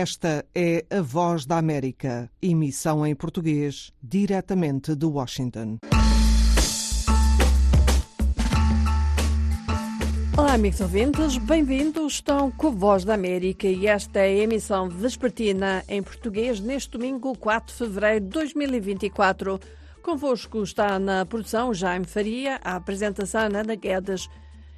Esta é a Voz da América, emissão em português, diretamente de Washington. Olá, amigos ouvintes, bem-vindos. Estão com a Voz da América e esta é a emissão vespertina em português neste domingo, 4 de fevereiro de 2024. Convosco está na produção Jaime Faria, a apresentação Ana Guedes.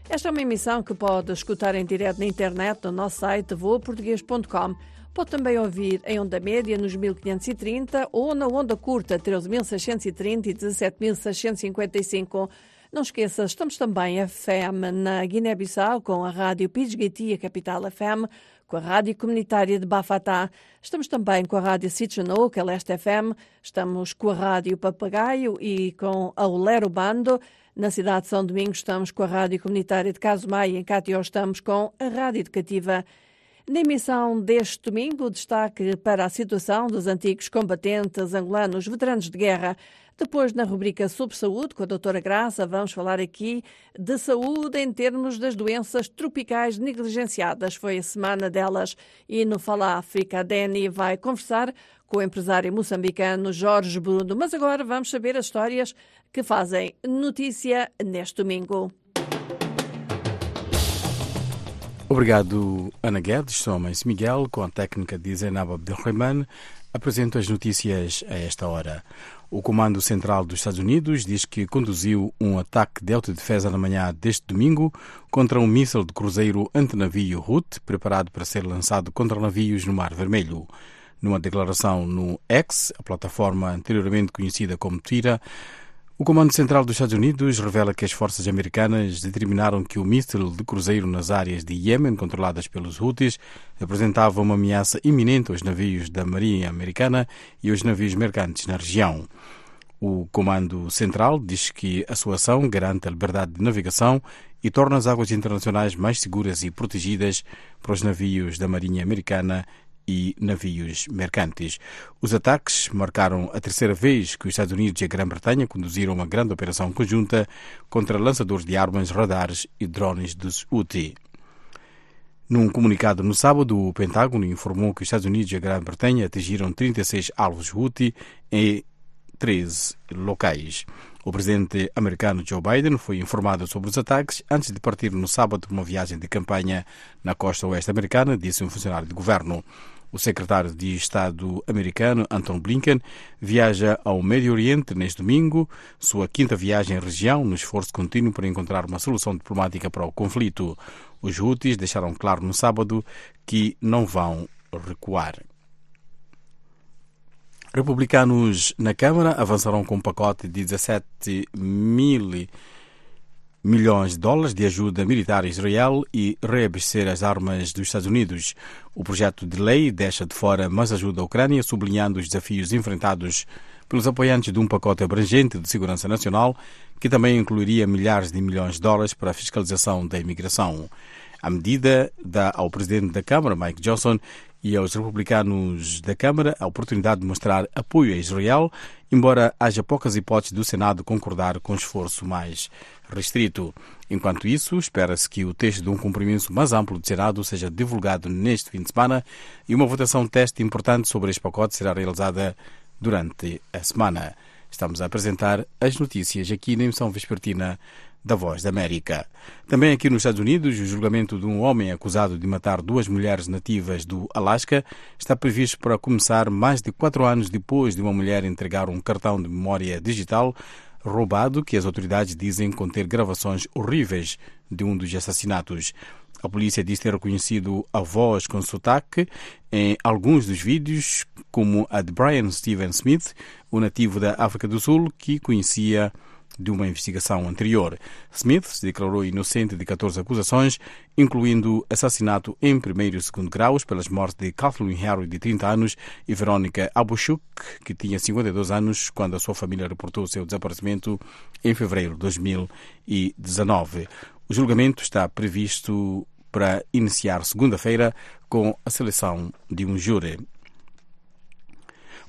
Esta é uma emissão que pode escutar em direto na internet no nosso site voaportuguês.com. Pode também ouvir em onda média nos 1530 ou na onda curta 13.630 e 17.655. Não esqueça, estamos também a FM na Guiné-Bissau com a Rádio Pidgeguiti, a Capital FM, com a Rádio Comunitária de Bafatá. Estamos também com a Rádio Sitchanou, que é Leste FM. Estamos com a Rádio Papagaio e com a Olero Bando. Na cidade de São Domingos estamos com a Rádio Comunitária de Casumai em Catió estamos com a Rádio Educativa. Na emissão deste domingo, destaque para a situação dos antigos combatentes angolanos veteranos de guerra. Depois, na rubrica Sobre Saúde, com a doutora Graça, vamos falar aqui de saúde em termos das doenças tropicais negligenciadas. Foi a semana delas. E no Fala África, a Dani vai conversar com o empresário moçambicano Jorge Bruno. Mas agora vamos saber as histórias que fazem notícia neste domingo. Obrigado, Ana Guedes. Mãe Miguel, com a técnica de Zainab Abdelrahman. Apresento as notícias a esta hora. O Comando Central dos Estados Unidos diz que conduziu um ataque de autodefesa na manhã deste domingo contra um míssil de cruzeiro antinavio Hut, preparado para ser lançado contra navios no Mar Vermelho. Numa declaração no X, a plataforma anteriormente conhecida como Twitter, o Comando Central dos Estados Unidos revela que as forças americanas determinaram que o míssil de cruzeiro nas áreas de Iêmen, controladas pelos Houthis, representava uma ameaça iminente aos navios da Marinha Americana e aos navios mercantes na região. O Comando Central diz que a sua ação garante a liberdade de navegação e torna as águas internacionais mais seguras e protegidas para os navios da Marinha Americana e navios mercantes. Os ataques marcaram a terceira vez que os Estados Unidos e a Grã-Bretanha conduziram uma grande operação conjunta contra lançadores de armas, radares e drones dos Houthi. Num comunicado no sábado, o Pentágono informou que os Estados Unidos e a Grã-Bretanha atingiram 36 alvos Houthi em 13 locais. O presidente americano Joe Biden foi informado sobre os ataques antes de partir no sábado para uma viagem de campanha na costa oeste americana, disse um funcionário de governo. O secretário de Estado americano, Anton Blinken, viaja ao Médio Oriente neste domingo, sua quinta viagem à região, no esforço contínuo para encontrar uma solução diplomática para o conflito. Os Houthis deixaram claro no sábado que não vão recuar. Republicanos na Câmara avançaram com um pacote de 17 mil milhões de dólares de ajuda militar a Israel e reabastecer as armas dos Estados Unidos. O projeto de lei deixa de fora mais ajuda à Ucrânia, sublinhando os desafios enfrentados pelos apoiantes de um pacote abrangente de segurança nacional, que também incluiria milhares de milhões de dólares para a fiscalização da imigração. A medida dá ao presidente da Câmara, Mike Johnson, e aos republicanos da Câmara a oportunidade de mostrar apoio a Israel, embora haja poucas hipóteses do Senado concordar com o esforço mais restrito. Enquanto isso, espera-se que o texto de um compromisso mais amplo do Senado seja divulgado neste fim de semana e uma votação teste importante sobre este pacote será realizada durante a semana. Estamos a apresentar as notícias aqui na emissão vespertina da Voz da América. Também aqui nos Estados Unidos, o julgamento de um homem acusado de matar duas mulheres nativas do Alasca está previsto para começar mais de quatro anos depois de uma mulher entregar um cartão de memória digital roubado que as autoridades dizem conter gravações horríveis de um dos assassinatos. A polícia diz ter reconhecido a voz com sotaque em alguns dos vídeos, como a de Brian Steven Smith, o nativo da África do Sul, que conhecia de uma investigação anterior. Smith se declarou inocente de 14 acusações, incluindo assassinato em primeiro e segundo graus pelas mortes de Kathleen Harry, de 30 anos, e Verónica Abushuk, que tinha 52 anos, quando a sua família reportou seu desaparecimento em fevereiro de 2019. O julgamento está previsto para iniciar segunda-feira com a seleção de um júri.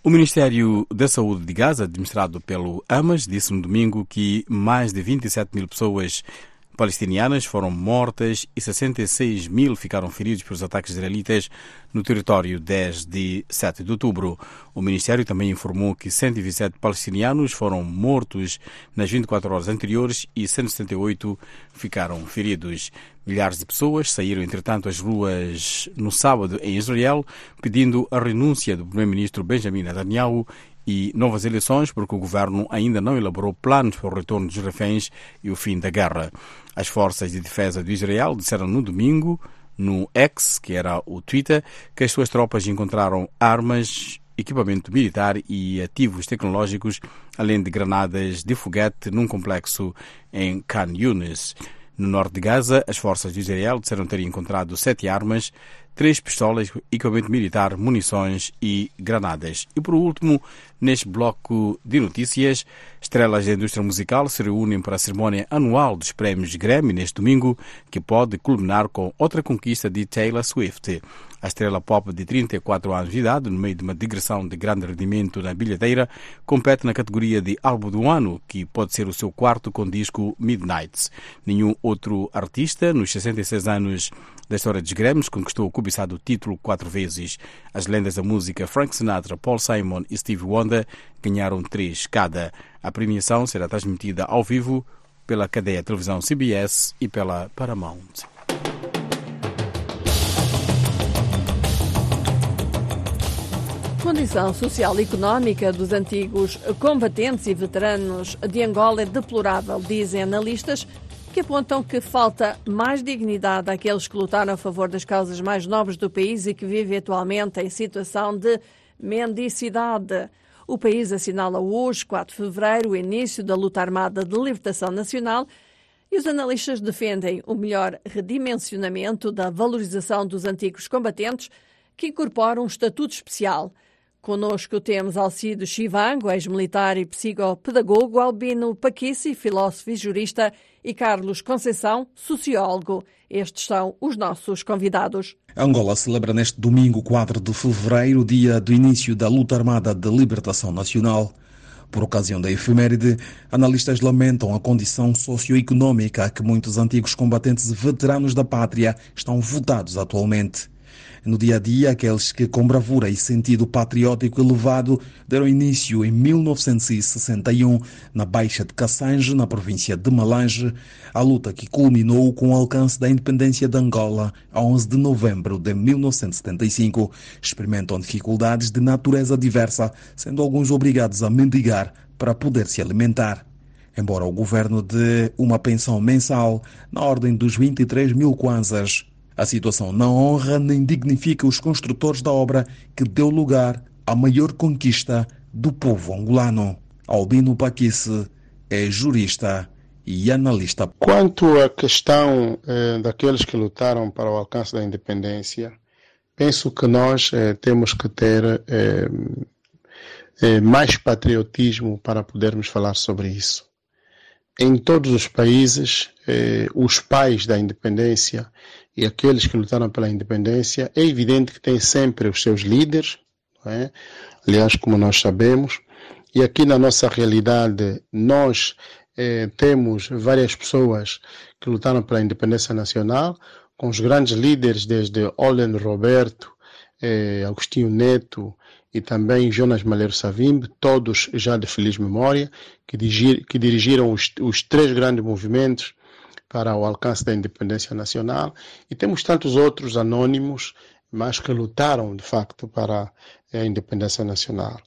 O Ministério da Saúde de Gaza, administrado pelo Hamas, disse no domingo que mais de 27 mil pessoas palestinianas foram mortas e 66 mil ficaram feridos pelos ataques israelitas no território desde 7 de outubro. O Ministério também informou que 127 palestinianos foram mortos nas 24 horas anteriores e 178 ficaram feridos. Milhares de pessoas saíram, entretanto, às ruas no sábado em Israel, pedindo a renúncia do primeiro-ministro Benjamin Netanyahu e novas eleições, porque o governo ainda não elaborou planos para o retorno dos reféns e o fim da guerra. As forças de defesa de Israel disseram no domingo, no X, que era o Twitter, que as suas tropas encontraram armas, equipamento militar e ativos tecnológicos, além de granadas de foguete num complexo em Khan Yunis. No norte de Gaza, as forças de Israel disseram ter encontrado sete armas, três pistolas, equipamento militar, munições e granadas. E por último, neste bloco de notícias, estrelas da indústria musical se reúnem para a cerimónia anual dos prémios Grammy neste domingo, que pode culminar com outra conquista de Taylor Swift. A estrela pop de 34 anos de idade, no meio de uma digressão de grande rendimento na bilheteira, compete na categoria de álbum do ano, que pode ser o seu quarto com disco Midnights. Nenhum outro artista, nos 66 anos da história dos Grêmios, conquistou o cobiçado título quatro vezes. As lendas da música Frank Sinatra, Paul Simon e Steve Wonder ganharam três cada. A premiação será transmitida ao vivo pela cadeia televisão CBS e pela Paramount. Condição social e económica dos antigos combatentes e veteranos de Angola é deplorável, dizem analistas, que apontam que falta mais dignidade àqueles que lutaram a favor das causas mais nobres do país e que vivem atualmente em situação de mendicidade. O país assinala hoje, 4 de fevereiro, o início da luta armada de libertação nacional e os analistas defendem o melhor redimensionamento da valorização dos antigos combatentes, que incorpora um estatuto especial. Conosco temos Alcido Chivango, ex-militar e psicopedagogo, Albino Paquissi, filósofo e jurista, e Carlos Conceição, sociólogo. Estes são os nossos convidados. Angola celebra neste domingo, 4 de fevereiro, dia do início da luta armada de libertação nacional. Por ocasião da efeméride, analistas lamentam a condição socioeconômica a que muitos antigos combatentes veteranos da pátria estão votados atualmente. No dia a dia, aqueles que, com bravura e sentido patriótico elevado, deram início em 1961, na Baixa de Cassange, na província de Malange, a luta que culminou com o alcance da independência de Angola a 11 de novembro de 1975, experimentam dificuldades de natureza diversa, sendo alguns obrigados a mendigar para poder se alimentar. Embora o governo dê uma pensão mensal na ordem dos 23 mil kwanzas a situação não honra nem dignifica os construtores da obra que deu lugar à maior conquista do povo angolano. Albino Paquisse é jurista e analista. Quanto à questão eh, daqueles que lutaram para o alcance da independência, penso que nós eh, temos que ter eh, eh mais patriotismo para podermos falar sobre isso. Em todos os países, eh, os pais da independência e aqueles que lutaram pela independência, é evidente que tem sempre os seus líderes, é? aliás, como nós sabemos, e aqui na nossa realidade nós eh, temos várias pessoas que lutaram pela independência nacional, com os grandes líderes desde Olen Roberto, eh, Agostinho Neto e também Jonas Malheiro Savimbe, todos já de feliz memória, que, dirigir, que dirigiram os, os três grandes movimentos para o alcance da independência nacional e temos tantos outros anônimos, mas que lutaram de facto para a independência nacional.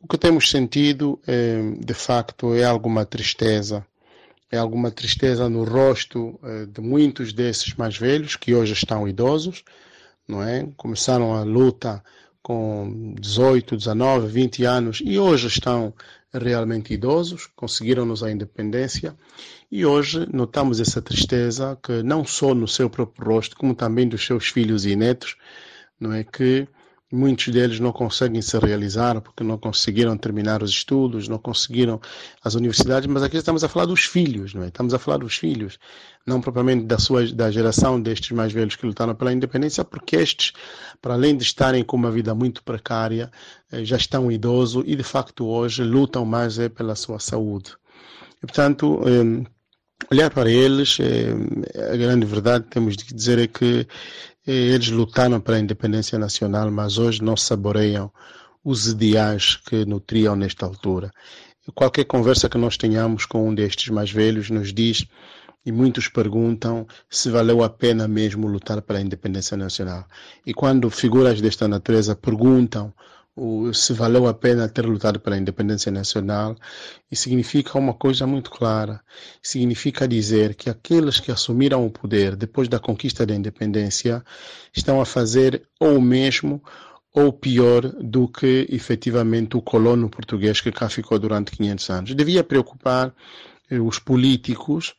O que temos sentido, é, de facto, é alguma tristeza, é alguma tristeza no rosto é, de muitos desses mais velhos que hoje estão idosos, não é? Começaram a luta com 18, 19, 20 anos e hoje estão realmente idosos, conseguiram-nos a independência e hoje notamos essa tristeza que não só no seu próprio rosto, como também dos seus filhos e netos, não é? Que muitos deles não conseguem se realizar porque não conseguiram terminar os estudos, não conseguiram as universidades, mas aqui estamos a falar dos filhos, não é? Estamos a falar dos filhos, não propriamente da sua da geração destes mais velhos que lutaram pela independência, porque estes, para além de estarem com uma vida muito precária, eh, já estão idosos e de facto hoje lutam mais é pela sua saúde. E, portanto, eh, olhar para eles, a grande verdade temos de dizer é que eles lutaram para a independência nacional, mas hoje não saboreiam os ideais que nutriam nesta altura. Qualquer conversa que nós tenhamos com um destes mais velhos nos diz e muitos perguntam se valeu a pena mesmo lutar pela independência nacional. E quando figuras desta natureza perguntam se valeu a pena ter lutado pela independência nacional, e significa uma coisa muito clara. Significa dizer que aqueles que assumiram o poder depois da conquista da independência estão a fazer ou o mesmo ou pior do que efetivamente o colono português que cá ficou durante 500 anos. Devia preocupar eh, os políticos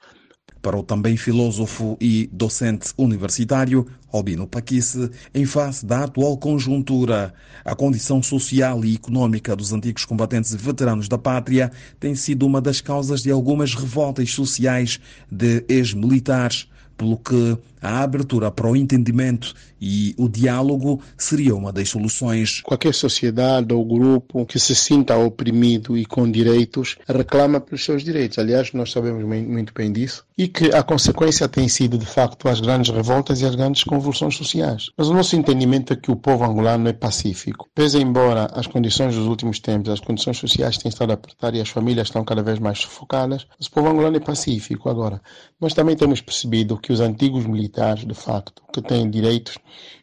para o também filósofo e docente universitário Albino Paquice, em face da atual conjuntura, a condição social e econômica dos antigos combatentes e veteranos da pátria tem sido uma das causas de algumas revoltas sociais de ex-militares pelo que a abertura para o entendimento e o diálogo seria uma das soluções. Qualquer sociedade ou grupo que se sinta oprimido e com direitos reclama pelos seus direitos. Aliás, nós sabemos muito bem disso. E que a consequência tem sido, de facto, as grandes revoltas e as grandes convulsões sociais. Mas o nosso entendimento é que o povo angolano é pacífico. Pese embora as condições dos últimos tempos, as condições sociais têm estado a apertar e as famílias estão cada vez mais sufocadas, o povo angolano é pacífico. Agora, nós também temos percebido que os antigos militares, de facto, que têm direitos,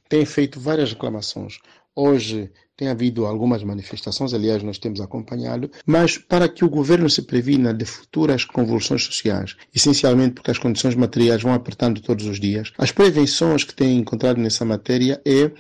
têm feito várias reclamações. Hoje tem havido algumas manifestações, aliás, nós temos acompanhado, mas para que o governo se previna de futuras convulsões sociais, essencialmente porque as condições materiais vão apertando todos os dias, as prevenções que tem encontrado nessa matéria é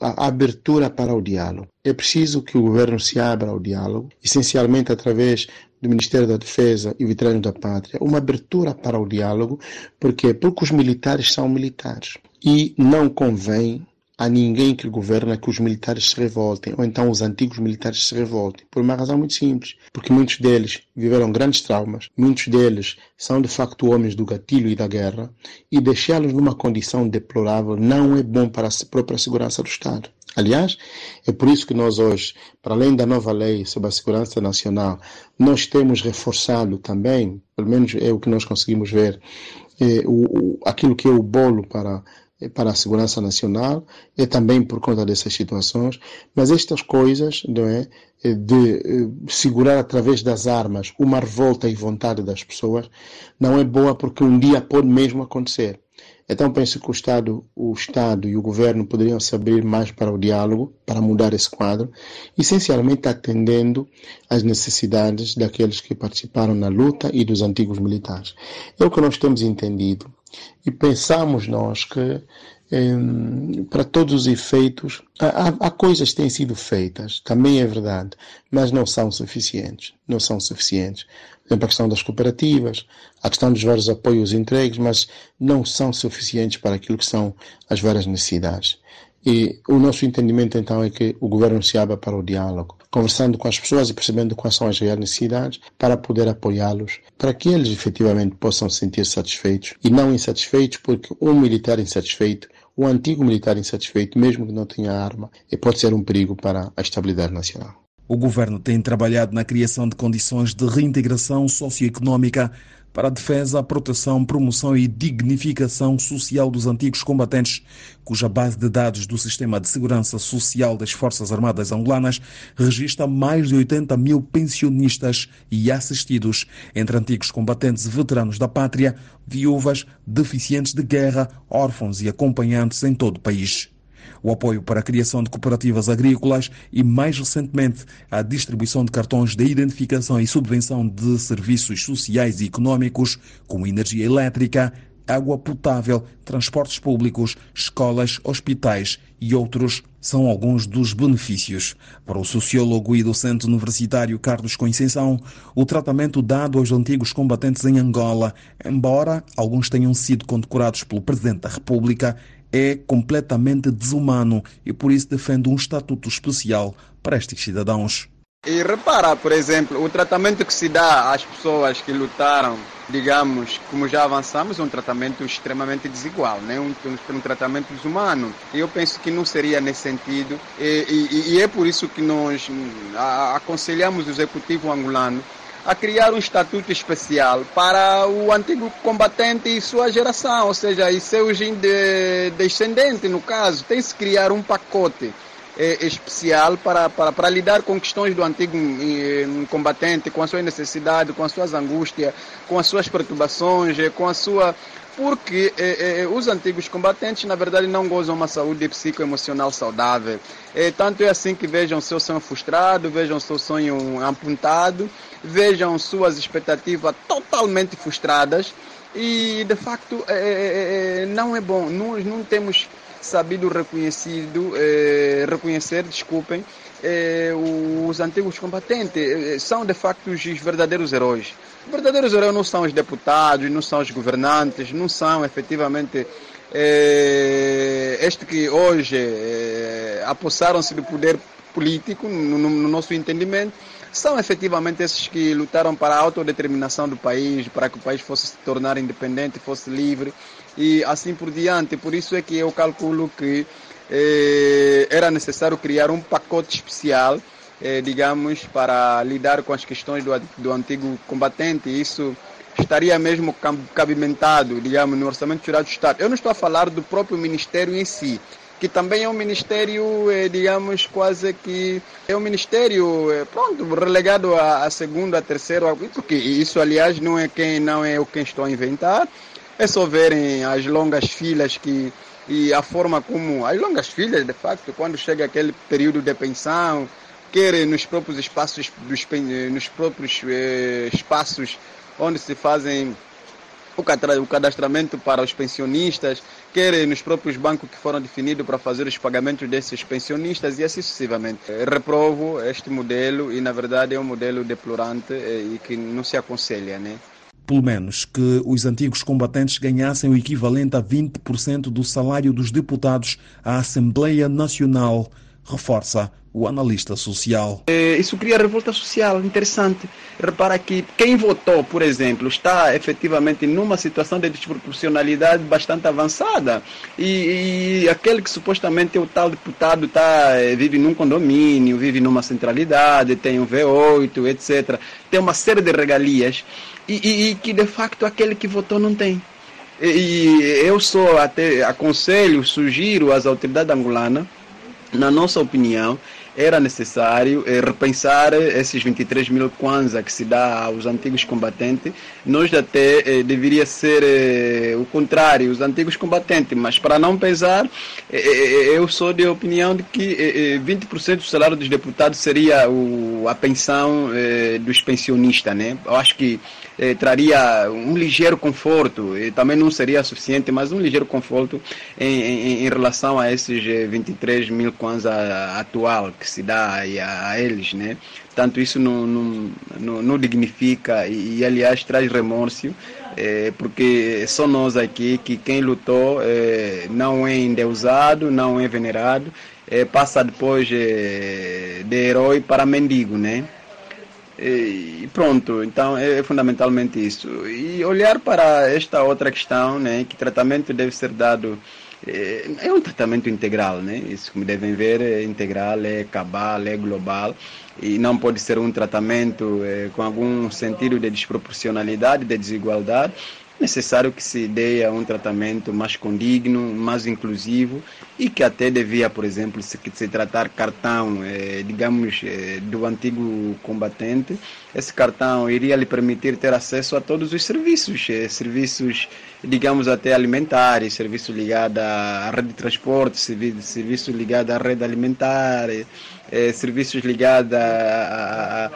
a abertura para o diálogo. É preciso que o governo se abra ao diálogo, essencialmente através do Ministério da Defesa e Veteranos da Pátria, uma abertura para o diálogo, porque porque os militares são militares e não convém a ninguém que governa que os militares se revoltem, ou então os antigos militares se revoltem, por uma razão muito simples, porque muitos deles viveram grandes traumas, muitos deles são de facto homens do gatilho e da guerra, e deixá-los numa condição deplorável não é bom para a própria segurança do Estado. Aliás, é por isso que nós hoje, para além da nova lei sobre a segurança nacional, nós temos reforçado também, pelo menos é o que nós conseguimos ver, é, o, o, aquilo que é o bolo para para a segurança nacional, é também por conta dessas situações, mas estas coisas não é, de eh, segurar através das armas uma revolta e vontade das pessoas não é boa porque um dia pode mesmo acontecer. Então penso que o Estado, o Estado e o governo poderiam se abrir mais para o diálogo, para mudar esse quadro, essencialmente atendendo às necessidades daqueles que participaram na luta e dos antigos militares. É o que nós temos entendido e pensamos nós que para todos os efeitos, há, há, coisas que têm sido feitas, também é verdade, mas não são suficientes. Não são suficientes. Por exemplo, a questão das cooperativas, a questão dos vários apoios entregues, mas não são suficientes para aquilo que são as várias necessidades. E o nosso entendimento então é que o governo se abra para o diálogo, conversando com as pessoas e percebendo quais são as reais necessidades para poder apoiá-los, para que eles efetivamente possam se sentir satisfeitos e não insatisfeitos, porque um militar insatisfeito o antigo militar insatisfeito, mesmo que não tenha arma, pode ser um perigo para a estabilidade nacional. O governo tem trabalhado na criação de condições de reintegração socioeconómica para a defesa, proteção, promoção e dignificação social dos antigos combatentes, cuja base de dados do Sistema de Segurança Social das Forças Armadas Angolanas registra mais de 80 mil pensionistas e assistidos, entre antigos combatentes e veteranos da pátria, viúvas, deficientes de guerra, órfãos e acompanhantes em todo o país o apoio para a criação de cooperativas agrícolas e, mais recentemente, a distribuição de cartões de identificação e subvenção de serviços sociais e econômicos, como energia elétrica, água potável, transportes públicos, escolas, hospitais e outros são alguns dos benefícios. Para o sociólogo e docente universitário Carlos Conceição, o tratamento dado aos antigos combatentes em Angola, embora alguns tenham sido condecorados pelo Presidente da República, é completamente desumano e por isso defende um estatuto especial para estes cidadãos. E repara, por exemplo, o tratamento que se dá às pessoas que lutaram, digamos, como já avançamos, é um tratamento extremamente desigual, né? um, um, um tratamento desumano. E eu penso que não seria nesse sentido. E, e, e é por isso que nós aconselhamos o executivo angolano a criar um estatuto especial para o antigo combatente e sua geração, ou seja, e seus descendentes, no caso. Tem-se criar um pacote é, especial para, para, para lidar com questões do antigo um, combatente, com as suas necessidades, com as suas angústias, com as suas perturbações, com a sua porque eh, eh, os antigos combatentes, na verdade, não gozam uma saúde psicoemocional saudável. Eh, tanto é assim que vejam seu sonho frustrado, vejam seu sonho apontado, vejam suas expectativas totalmente frustradas e, de facto, não é bom. Nós não temos sabido reconhecido, reconhecer, desculpem, os antigos combatentes. são, de facto, os verdadeiros heróis. Os verdadeiros heróis não são os deputados, não são os governantes, não são efetivamente é, este que hoje é, apossaram-se do poder político, no, no, nosso entendimento, são efetivamente esses que lutaram para a autodeterminação do país, para que o país fosse se tornar independente, fosse livre e assim por diante. Por isso é que eu calculo que é, era necessário criar um pacote especial eh, digamos, para lidar com as questões do, do antigo combatente. Isso estaria mesmo cabimentado, digamos, no Orçamento Geral do Estado. Eu não estou a falar do próprio Ministério em si, que também é um ministério, eh, digamos, quase que é um ministério, eh, pronto, relegado a, a segundo, a terceiro, porque isso, aliás, não é quem não é o quem estou a inventar. É só verem as longas filas que e a forma como as longas filas, de facto, quando chega aquele período de pensão, quer nos próprios espaços, dos, nos próprios eh, espaços onde se fazem o cadastramento para os pensionistas, quer nos próprios bancos que foram definidos para fazer os pagamentos desses pensionistas e assim sucessivamente. Reprovo este modelo e, na verdade, é um modelo deplorante eh, e que não se aconselha, né? Pelo menos que os antigos combatentes ganhassem o equivalente a 20% do salário dos deputados à Assembleia Nacional, reforça o analista social. É, isso cria revolta social interessante. Repara que quem votou, por exemplo, está efetivamente numa situação de desproporcionalidade bastante avançada. E, e aquele que supostamente é o tal deputado tá, é, vive num condomínio, vive numa centralidade, tem um V8, etc. Tem uma série de regalias e, e, e que de facto aquele que votou não tem. E eu só até aconselho, sugiro às autoridades angolanas, na nossa opinião, era necessário eh, repensar esses 23 mil kwanza que se dá aos antigos combatentes. Nós até eh, deveria ser eh, o contrário, os antigos combatentes, mas para não eh, eh, eu sou de opinião de que 20% eh, do salário dos deputados seria o, a pensão dos pensionistas, né? Eu acho que traria um ligeiro conforto, e também não seria suficiente, mas um ligeiro conforto em, em, em relação a esses 23 mil kwanza atual que se dá a, a eles, né? Tanto isso não, não, não, não dignifica e, e, aliás, traz remorso, é, porque só nós aqui que quem lutou é, não é endeusado, não é venerado, é, passa depois é, de herói para mendigo, né? E pronto, então é fundamentalmente isso. E olhar para esta outra questão, né, que tratamento deve ser dado é, é um tratamento integral, né? Isso como devem ver é integral, é cabal, é global e não pode ser um tratamento é, com algum sentido de desproporcionalidade, de desigualdade. Necessário que se dê um tratamento mais condigno, mais inclusivo e que até devia, por exemplo, se, se tratar cartão, é, digamos, é, do antigo combatente, esse cartão iria lhe permitir ter acesso a todos os serviços, é, serviços digamos até alimentares, serviço ligado à rede de transporte, serviço ligado à rede alimentar, eh, serviços ligados a, a, a,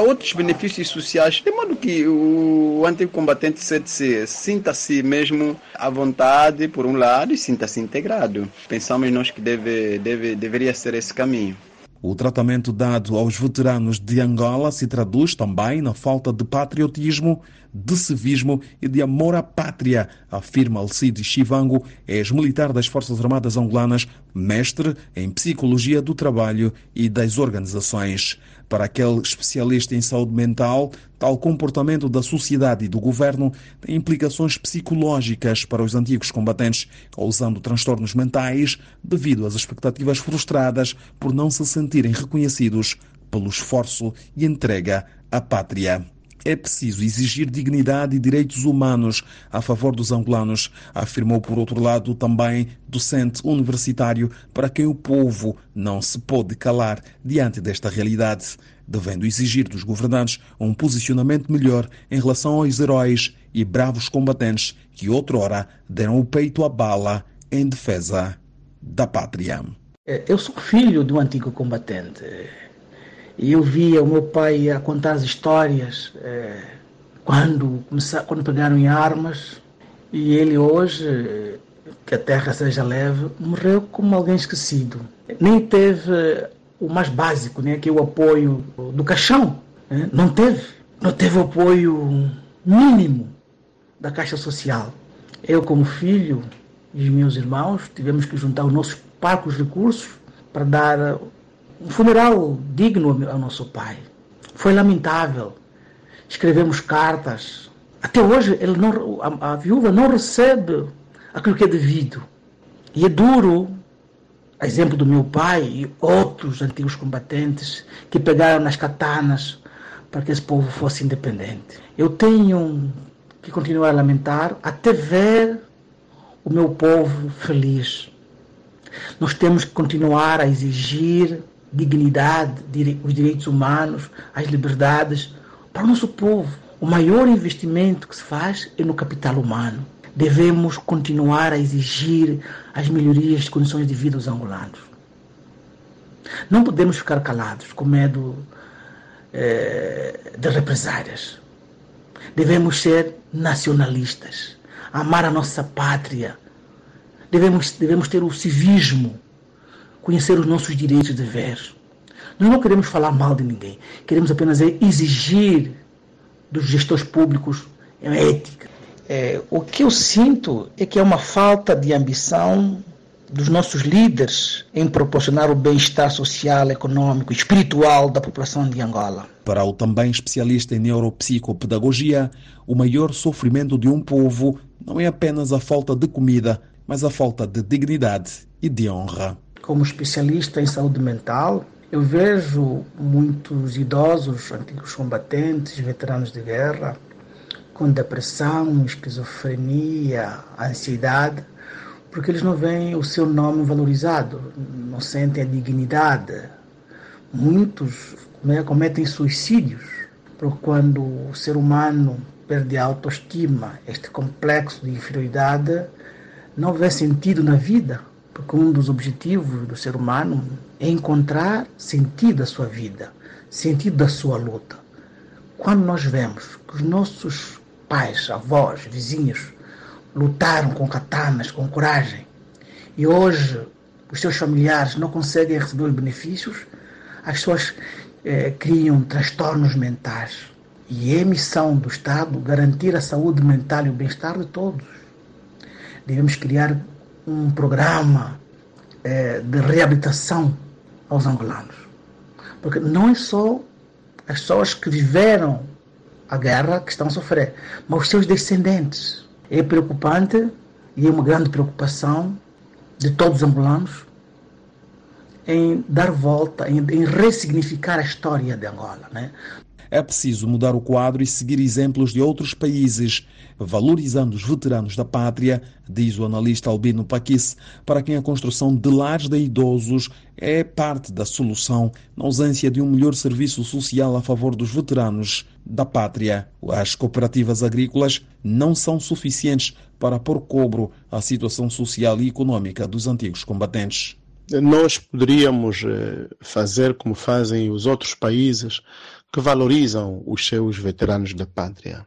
outros benefícios sociais, de modo que o, antigo combatente se, sinta-se mesmo à vontade, por um lado, e sinta-se integrado. Pensamos nós que deve, deve, deveria ser esse caminho. O tratamento dado aos veteranos de Angola se traduz também na falta de patriotismo, de civismo e de amor à pátria, afirma Alcides Chivango, ex-militar das Forças Armadas Angolanas, mestre em Psicologia do Trabalho e das Organizações. Para aquele especialista em saúde mental, tal comportamento da sociedade e do governo tem implicações psicológicas para os antigos combatentes, causando transtornos mentais devido às expectativas frustradas por não se sentirem reconhecidos pelo esforço e entrega à pátria. É preciso exigir dignidade e direitos humanos a favor dos angolanos, afirmou por outro lado também docente universitário para quem o povo não se pode calar diante desta realidade, devendo exigir dos governantes um posicionamento melhor em relação aos heróis e bravos combatentes que outrora deram o peito à bala em defesa da pátria. Eu sou filho de um antigo combatente e eu via o meu pai a contar as histórias é, quando, quando pegaram em armas. E ele hoje, que a terra seja leve, morreu como alguém esquecido. Nem teve o mais básico, né, que é o apoio do caixão. Né? Não teve. Não teve o apoio mínimo da Caixa Social. Eu, como filho, e os meus irmãos, tivemos que juntar os nossos parcos recursos para dar um funeral digno ao nosso pai. Foi lamentável. Escrevemos cartas. Até hoje ele não, a, a viúva não recebe aquilo que é devido. E é duro, a exemplo do meu pai e outros antigos combatentes que pegaram nas katanas para que esse povo fosse independente. Eu tenho que continuar a lamentar até ver o meu povo feliz. Nós temos que continuar a exigir dignidade, os direitos humanos, as liberdades para o nosso povo. O maior investimento que se faz é no capital humano. Devemos continuar a exigir as melhorias de condições de vida dos angolanos. Não podemos ficar calados com medo eh, de represárias. Devemos ser nacionalistas, amar a nossa pátria. Devemos, devemos ter o civismo conhecer os nossos direitos e deveres. Nós não queremos falar mal de ninguém, queremos apenas exigir dos gestores públicos ética. É, o que eu sinto é que é uma falta de ambição dos nossos líderes em proporcionar o bem-estar social, econômico e espiritual da população de Angola. Para o também especialista em neuropsicopedagogia, o maior sofrimento de um povo não é apenas a falta de comida, mas a falta de dignidade e de honra como especialista em saúde mental, eu vejo muitos idosos, antigos combatentes, veteranos de guerra, com depressão, esquizofrenia, ansiedade, porque eles não veem o seu nome valorizado, não sentem a dignidade. Muitos né, cometem suicídios, porque quando o ser humano perde a autoestima, este complexo de inferioridade, não vê sentido na vida, porque um dos objetivos do ser humano é encontrar sentido da sua vida, sentido da sua luta. Quando nós vemos que os nossos pais, avós, vizinhos lutaram com katanas, com coragem, e hoje os seus familiares não conseguem receber os benefícios, as pessoas eh, criam transtornos mentais. E é missão do Estado garantir a saúde mental e o bem-estar de todos. Devemos criar um programa é, de reabilitação aos angolanos. Porque não é só as pessoas que viveram a guerra que estão a sofrer, mas os seus descendentes. É preocupante e é uma grande preocupação de todos os angolanos em dar volta, em, em ressignificar a história de Angola. Né? É preciso mudar o quadro e seguir exemplos de outros países, valorizando os veteranos da pátria, diz o analista Albino Paquis, para quem a construção de lares de idosos é parte da solução na ausência de um melhor serviço social a favor dos veteranos da pátria. As cooperativas agrícolas não são suficientes para pôr cobro à situação social e econômica dos antigos combatentes nós poderíamos eh, fazer como fazem os outros países, que valorizam os seus veteranos da pátria.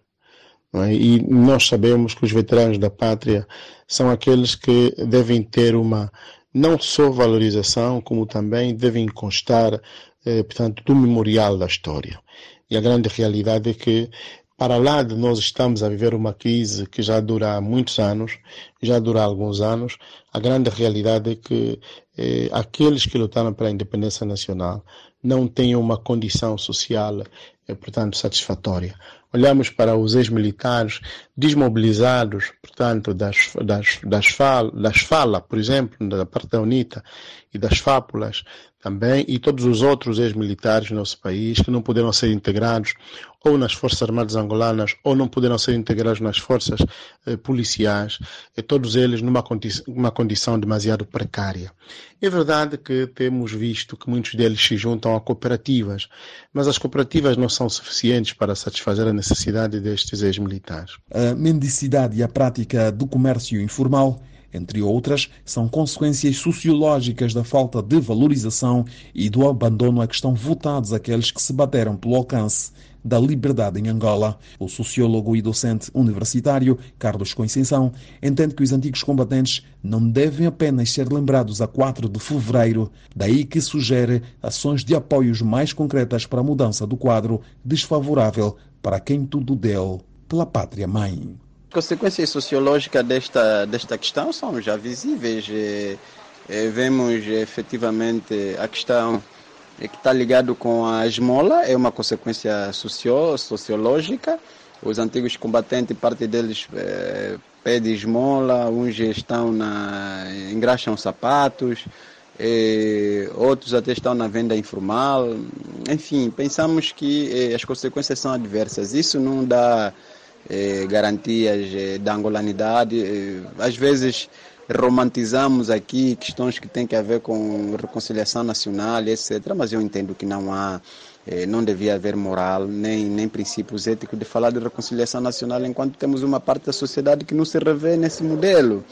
É? E nós sabemos que os veteranos da pátria são aqueles que devem ter uma não só valorização, como também devem constar, eh, portanto, do memorial da história. E a grande realidade é que, para lá de nós estamos a viver uma crise que já dura muitos anos, já dura alguns anos, a grande realidade é que eh, aqueles que lutaram pela independência nacional não têm uma condição social, eh, portanto, satisfatória. Olhamos para os ex-militares desmobilizados, portanto, das, das, das, fal, das FALA, por exemplo, da parte da UNITA e das FAPULAS também, e todos os outros ex-militares do nosso país que não puderam ser integrados ou nas Forças Armadas Angolanas ou não puderam ser integrados nas forças eh, policiais, e todos eles numa condi uma condição demasiado precária. É verdade que temos visto que muitos deles se juntam a cooperativas, mas as cooperativas não são suficientes para satisfazer a necessidade destes ex-militares. A mendicidade e a prática do comércio informal entre outras, são consequências sociológicas da falta de valorização e do abandono a que estão votados aqueles que se bateram pelo alcance da liberdade em Angola. O sociólogo e docente universitário Carlos Conceição entende que os antigos combatentes não devem apenas ser lembrados a 4 de fevereiro, daí que sugere ações de apoios mais concretas para a mudança do quadro desfavorável para quem tudo deu pela pátria mãe. As consequências sociológicas desta, desta questão são já visíveis. É, é, vemos efetivamente a questão que está ligado com a esmola, é uma consequência socio, sociológica. Os antigos combatentes, parte deles é, pede esmola, uns estão na, engraxam sapatos, e outros até estão na venda informal. Enfim, pensamos que as consequências são adversas. Isso não dá eh, garantias da angolanidade. Às vezes romantizamos aqui questões que têm que ver com reconciliação nacional, etc. Mas eu entendo que não há, não devia haver moral nem, nem princípios éticos de falar de reconciliação nacional enquanto temos uma parte da sociedade que não se revê nesse modelo.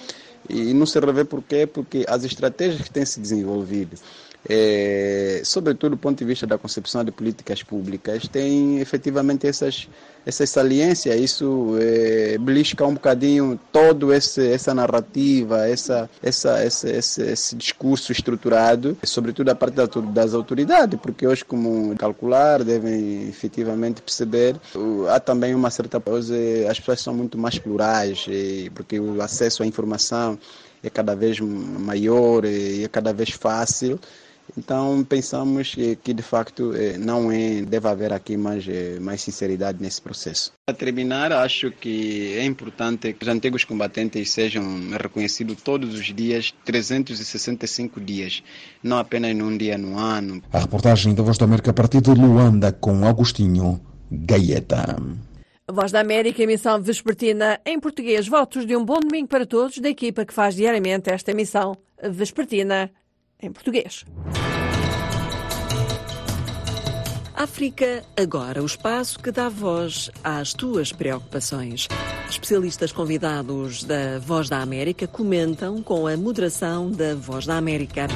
E não se revê por quê? Porque as estratégias que têm se desenvolvido é, sobretudo do ponto de vista da concepção de políticas públicas, tem efetivamente essas, essas saliências, isso é, belisca um bocadinho esse, essa narrativa, essa, essa, esse, esse, esse discurso estruturado, sobretudo a parte das autoridades, porque hoje, como calcular, devem efetivamente perceber, há também uma certa. Hoje as pessoas são muito mais plurais, porque o acesso à informação é cada vez maior e é cada vez fácil. Então pensamos que de facto eh, não é, deve haver aqui mais, eh, mais sinceridade nesse processo. Para terminar, acho que é importante que os antigos combatentes sejam reconhecidos todos os dias, 365 dias, não apenas num dia no ano. A reportagem da Voz da América a partir de Luanda com Agostinho Gaeta. Voz da América, emissão vespertina em português. Votos de um bom domingo para todos da equipa que faz diariamente esta emissão vespertina em português. África Agora, o espaço que dá voz às tuas preocupações. Especialistas convidados da Voz da América comentam com a moderação da Voz da América.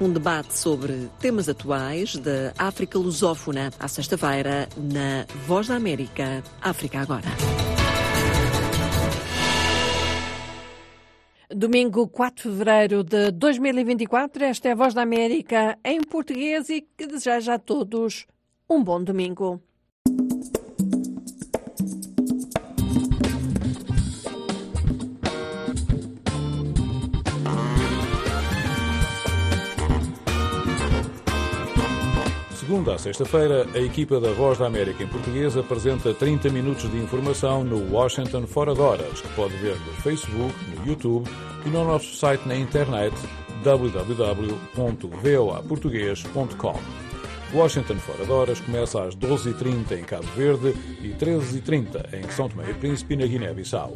Um debate sobre temas atuais da África lusófona, à sexta-feira, na Voz da América, África Agora. Domingo 4 de fevereiro de 2024, esta é a Voz da América em português e que deseja a todos um bom domingo. Segunda sexta-feira, a equipa da Voz da América em português apresenta 30 minutos de informação no Washington Fora de Horas, que pode ver no Facebook, no YouTube e no nosso site na internet www.voaportuguês.com. Washington Fora de Horas começa às 12h30 em Cabo Verde e 13h30 em São Tomé e Príncipe na Guiné-Bissau.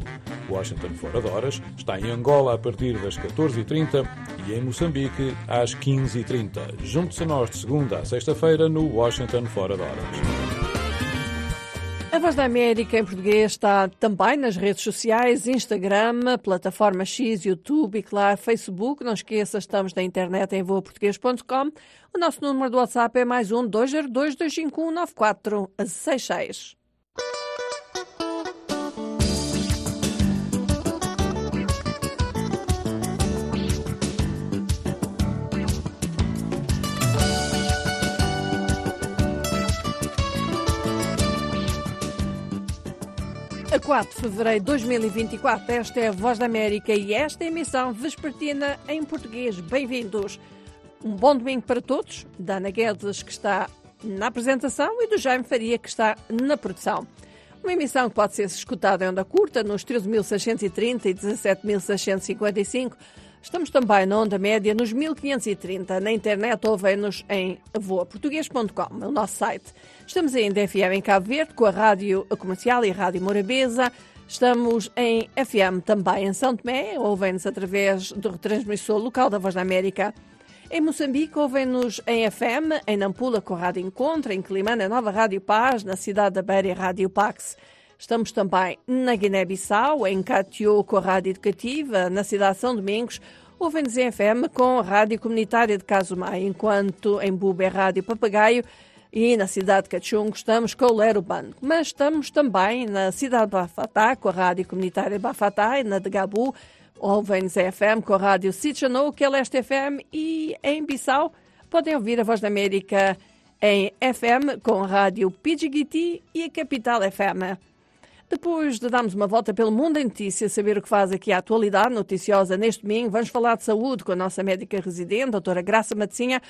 Washington Fora de Horas está em Angola a partir das 14h30 e em Moçambique às 15h30. Junte-se a nós de segunda a sexta-feira no Washington Fora de Horas. A Voz da América em português está também nas redes sociais, Instagram, plataforma X, YouTube e, claro, Facebook. Não esqueça, estamos na internet em voaportuguês.com. O nosso número do WhatsApp é mais um 202 251 9466. 4 de fevereiro de 2024, esta é a Voz da América e esta é a emissão vespertina em português. Bem-vindos. Um bom domingo para todos, da Ana Guedes, que está na apresentação, e do Jaime Faria, que está na produção. Uma emissão que pode ser escutada em onda curta nos 13.630 e 17.655. Estamos também na onda média nos 1530. Na internet ouvem-nos em voaportuguês.com, o nosso site. Estamos ainda FM em Cabo Verde com a Rádio Comercial e a Rádio Morabeza. Estamos em FM também em São Tomé, ouvem-nos através do retransmissor local da Voz da América. Em Moçambique, ouvem-nos em FM, em Nampula com a Rádio Encontro, em Climana, Nova Rádio Paz, na cidade da Beira, Rádio Pax. Estamos também na Guiné-Bissau, em Catió com a Rádio Educativa, na cidade de São Domingos, ouvem-nos em FM com a Rádio Comunitária de Casumai, enquanto em Buba é Rádio Papagaio e na cidade de Cachungo estamos com o Lero Bando. Mas estamos também na cidade de Bafatá, com a Rádio Comunitária Bafatá e na de Gabu, ouvem-nos FM com a Rádio Sitchanou, que é Leste FM, e em Bissau podem ouvir a Voz da América em FM com a Rádio Pidgiti e a Capital FM. Depois de darmos uma volta pelo mundo em notícia, saber o que faz aqui a atualidade noticiosa neste domingo, vamos falar de saúde com a nossa médica residente, a doutora Graça Maticinha.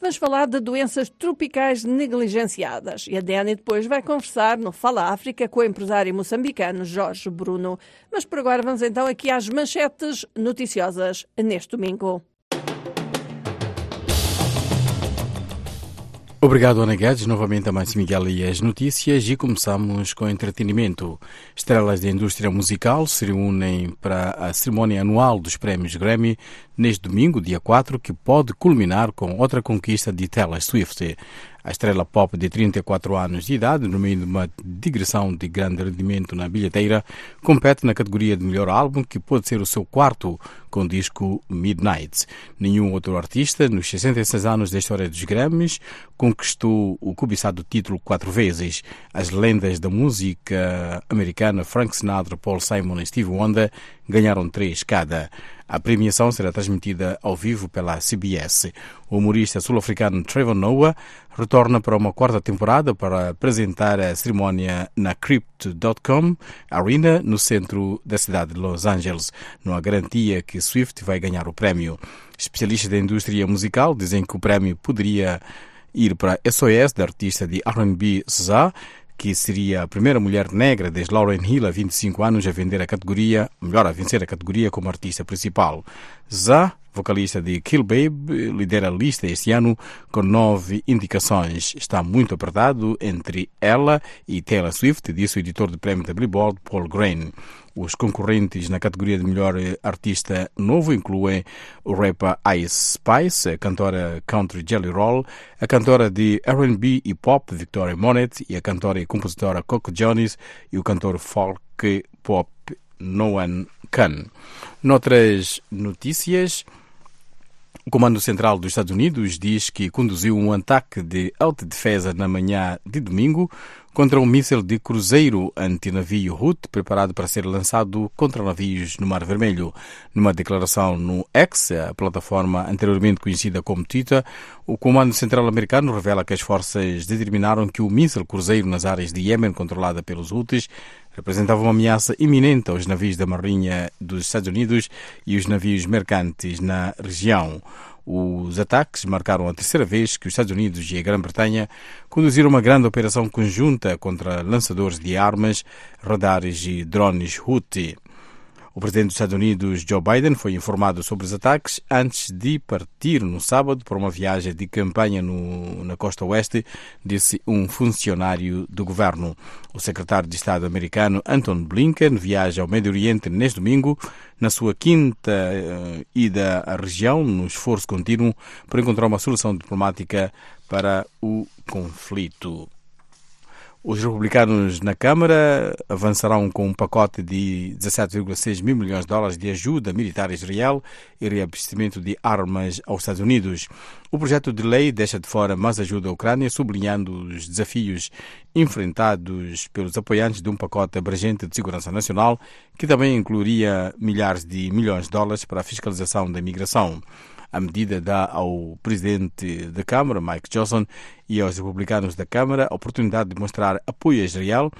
Vamos falar de doenças tropicais negligenciadas. E a Dani depois vai conversar no Fala África com o empresário moçambicano Jorge Bruno. Mas por agora vamos então aqui às manchetes noticiosas neste domingo. Obrigado, Ana Guedes. Novamente a mais Miguel e as notícias e começamos com entretenimento. Estrelas da indústria musical se reúnem para a cerimónia anual dos prémios Grammy neste domingo, dia 4, que pode culminar com outra conquista de Taylor Swift. A estrela pop de 34 anos de idade, no meio de uma digressão de grande rendimento na bilheteira, compete na categoria de melhor álbum, que pode ser o seu quarto com o disco Midnight. Nenhum outro artista, nos 66 anos da história dos Grammys, conquistou o cobiçado título quatro vezes. As lendas da música americana Frank Sinatra, Paul Simon e Steve Wonder ganharam três cada. A premiação será transmitida ao vivo pela CBS. O humorista sul-africano Trevor Noah retorna para uma quarta temporada para apresentar a cerimónia na Crypt.com Arena, no centro da cidade de Los Angeles. Não há garantia que Swift vai ganhar o prémio. Especialistas da indústria musical dizem que o prémio poderia ir para SOS, da artista de R&B SZA, que seria a primeira mulher negra desde Lauren Hill há 25 anos a vender a categoria, melhor, a vencer a categoria como artista principal. Zá, vocalista de Kill Babe, lidera a lista este ano com nove indicações. Está muito apertado entre ela e Taylor Swift, disse o editor de prémio da Billboard, Paul Grain. Os concorrentes na categoria de melhor artista novo incluem o rapper Ice Spice, a cantora country Jelly Roll, a cantora de R&B e pop Victoria Monet e a cantora e compositora Coco Jones e o cantor folk pop Noan Khan. Noutras notícias, o Comando Central dos Estados Unidos diz que conduziu um ataque de autodefesa na manhã de domingo contra um míssil de cruzeiro antinavio Hut preparado para ser lançado contra navios no Mar Vermelho. Numa declaração no X, a plataforma anteriormente conhecida como Twitter, o Comando Central Americano revela que as forças determinaram que o míssil cruzeiro nas áreas de Iêmen controlada pelos Houthis representava uma ameaça iminente aos navios da Marinha dos Estados Unidos e os navios mercantes na região. Os ataques marcaram a terceira vez que os Estados Unidos e a Grã-Bretanha conduziram uma grande operação conjunta contra lançadores de armas, radares e drones Houthi. O presidente dos Estados Unidos, Joe Biden, foi informado sobre os ataques antes de partir no sábado para uma viagem de campanha no, na costa oeste, disse um funcionário do governo. O secretário de Estado americano, Anton Blinken, viaja ao Médio Oriente neste domingo, na sua quinta uh, ida à região, no esforço contínuo para encontrar uma solução diplomática para o conflito. Os republicanos na Câmara avançarão com um pacote de 17,6 mil milhões de dólares de ajuda militar a Israel e reabastecimento de armas aos Estados Unidos. O projeto de lei deixa de fora mais ajuda à Ucrânia, sublinhando os desafios enfrentados pelos apoiantes de um pacote abrangente de segurança nacional, que também incluiria milhares de milhões de dólares para a fiscalização da imigração. A medida dá ao presidente da Câmara, Mike Johnson, e aos republicanos da Câmara a oportunidade de mostrar apoio a Israel,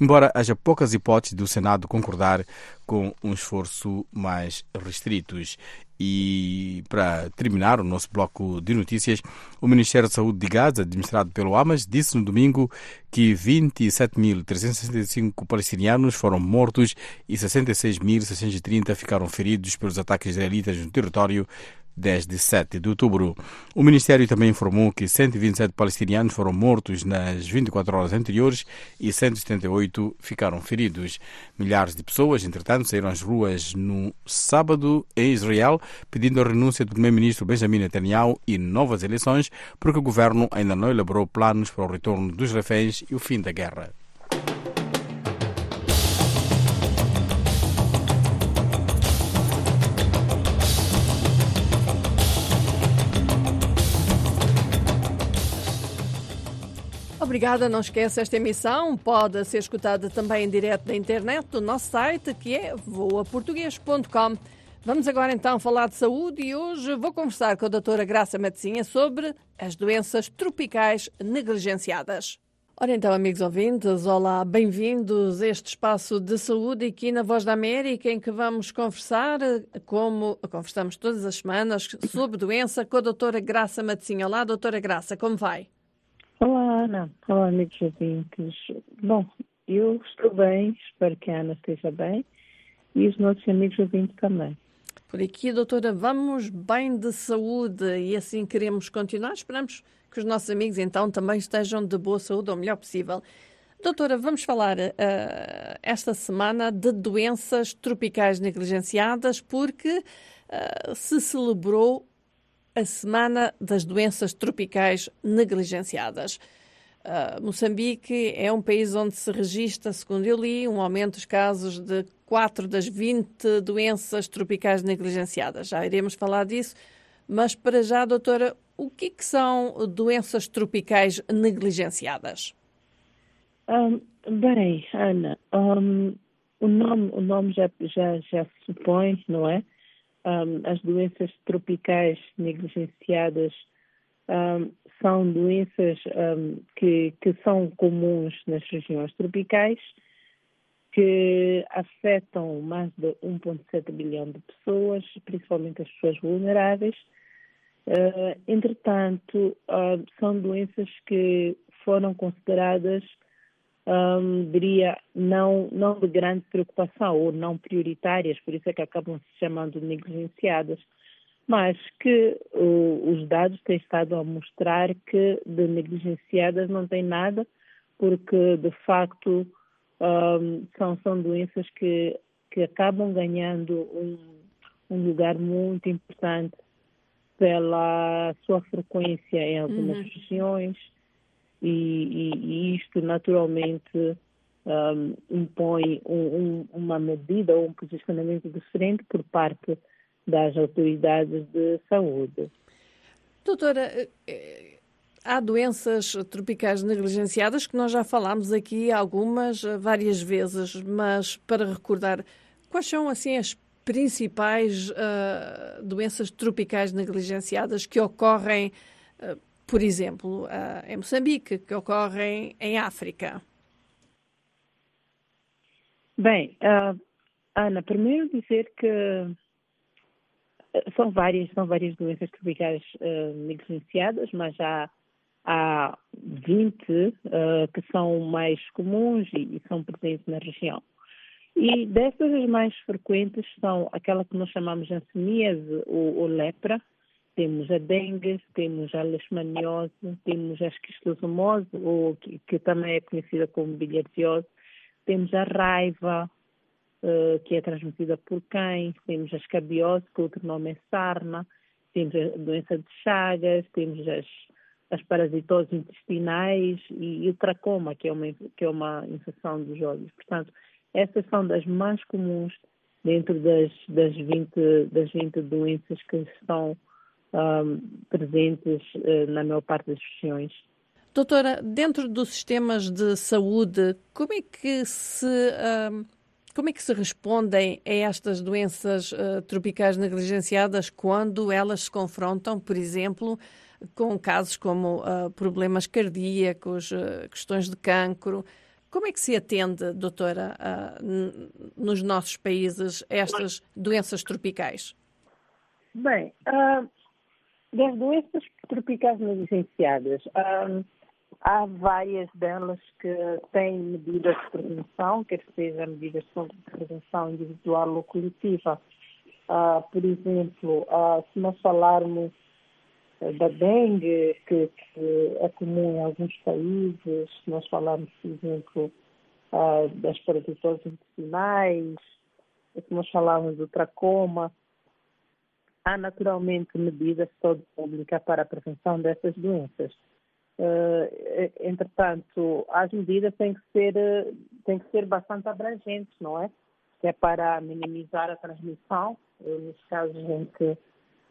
embora haja poucas hipóteses do Senado concordar com um esforço mais restritos. E para terminar o nosso bloco de notícias, o Ministério da Saúde de Gaza, administrado pelo Hamas, disse no domingo que 27.365 palestinianos foram mortos e 66.630 ficaram feridos pelos ataques israelitas no território desde 7 de outubro. O Ministério também informou que 127 palestinianos foram mortos nas 24 horas anteriores e 178 ficaram feridos. Milhares de pessoas, entretanto, saíram às ruas no sábado em Israel pedindo a renúncia do primeiro-ministro Benjamin Netanyahu e novas eleições, porque o governo ainda não elaborou planos para o retorno dos reféns e o fim da guerra. Obrigada, não esqueça, esta emissão pode ser escutada também em direto na internet do nosso site, que é voaportuguês.com. Vamos agora então falar de saúde e hoje vou conversar com a doutora Graça Matosinha sobre as doenças tropicais negligenciadas. Ora então, amigos ouvintes, olá, bem-vindos a este espaço de saúde aqui na Voz da América, em que vamos conversar, como conversamos todas as semanas, sobre doença com a doutora Graça Matosinha. Olá, doutora Graça, como vai? Olá, Ana. Olá, amigos ouvintes. Bom, eu estou bem, espero que a Ana esteja bem e os nossos amigos ouvintes também. Por aqui, doutora, vamos bem de saúde e assim queremos continuar. Esperamos que os nossos amigos então também estejam de boa saúde, ou melhor possível. Doutora, vamos falar uh, esta semana de doenças tropicais negligenciadas, porque uh, se celebrou a Semana das Doenças Tropicais Negligenciadas. Uh, Moçambique é um país onde se registra, segundo eu li, um aumento dos casos de 4 das 20 doenças tropicais negligenciadas. Já iremos falar disso, mas para já, doutora, o que, que são doenças tropicais negligenciadas? Um, bem, Ana, um, o nome, o nome já, já, já supõe, não é? Um, as doenças tropicais negligenciadas um, são doenças um, que, que são comuns nas regiões tropicais, que afetam mais de 1,7 bilhão de pessoas, principalmente as pessoas vulneráveis. Uh, entretanto, uh, são doenças que foram consideradas diria, não, não de grande preocupação ou não prioritárias, por isso é que acabam se chamando negligenciadas, mas que uh, os dados têm estado a mostrar que de negligenciadas não tem nada, porque de facto são, são doenças que, que acabam ganhando um, um lugar muito importante pela sua frequência em algumas uhum. regiões e, e, e isto naturalmente um, impõe um, um, uma medida ou um posicionamento diferente por parte das autoridades de saúde. Doutora, eh, eh, há doenças tropicais negligenciadas que nós já falámos aqui algumas eh, várias vezes, mas para recordar, quais são assim as principais uh, doenças tropicais negligenciadas que ocorrem uh, por exemplo, uh, em Moçambique, que ocorrem em África? Bem, uh, Ana, primeiro dizer que são várias, são várias doenças tropicais uh, negligenciadas, mas há, há 20 uh, que são mais comuns e, e, são presentes na região. E dessas as mais frequentes são aquela que nós chamamos de anseníase ou, ou lepra, temos a dengue, temos a leishmaniose, temos a esquistosomose, ou que, que, também é conhecida como bilharziose, temos a raiva, uh, que é transmitida por cães, temos a escabiose, que outro nome é sarna, temos a doença de Chagas, temos as, as parasitoses intestinais e, e, o tracoma, que é, uma, que é uma infecção dos olhos. Portanto, essas são das mais comuns dentro das, das, 20, das 20 doenças que estão um, presentes uh, na maior parte das regiões. Doutora, dentro dos sistemas de saúde, como é que se como é que se respondem a estas doenças uh, tropicais negligenciadas quando elas se confrontam, por exemplo, com casos como uh, problemas cardíacos, questões de cancro? Como é que se atende, doutora, uh, nos nossos países, estas doenças tropicais? Bem, uh, das doenças tropicais negligenciadas, uh, há várias delas que têm medidas de prevenção, quer seja medidas de prevenção individual ou coletiva. Uh, por exemplo, se nós falarmos da dengue, que, que, é comum em alguns países, nós falamos, por exemplo, uh, das parasitoses intestinais, se nós falamos do tracoma, há naturalmente medidas de saúde pública para a prevenção dessas doenças. Uh, entretanto, as medidas têm que ser têm que ser bastante abrangentes, não é? Que é para minimizar a transmissão, nos casos em que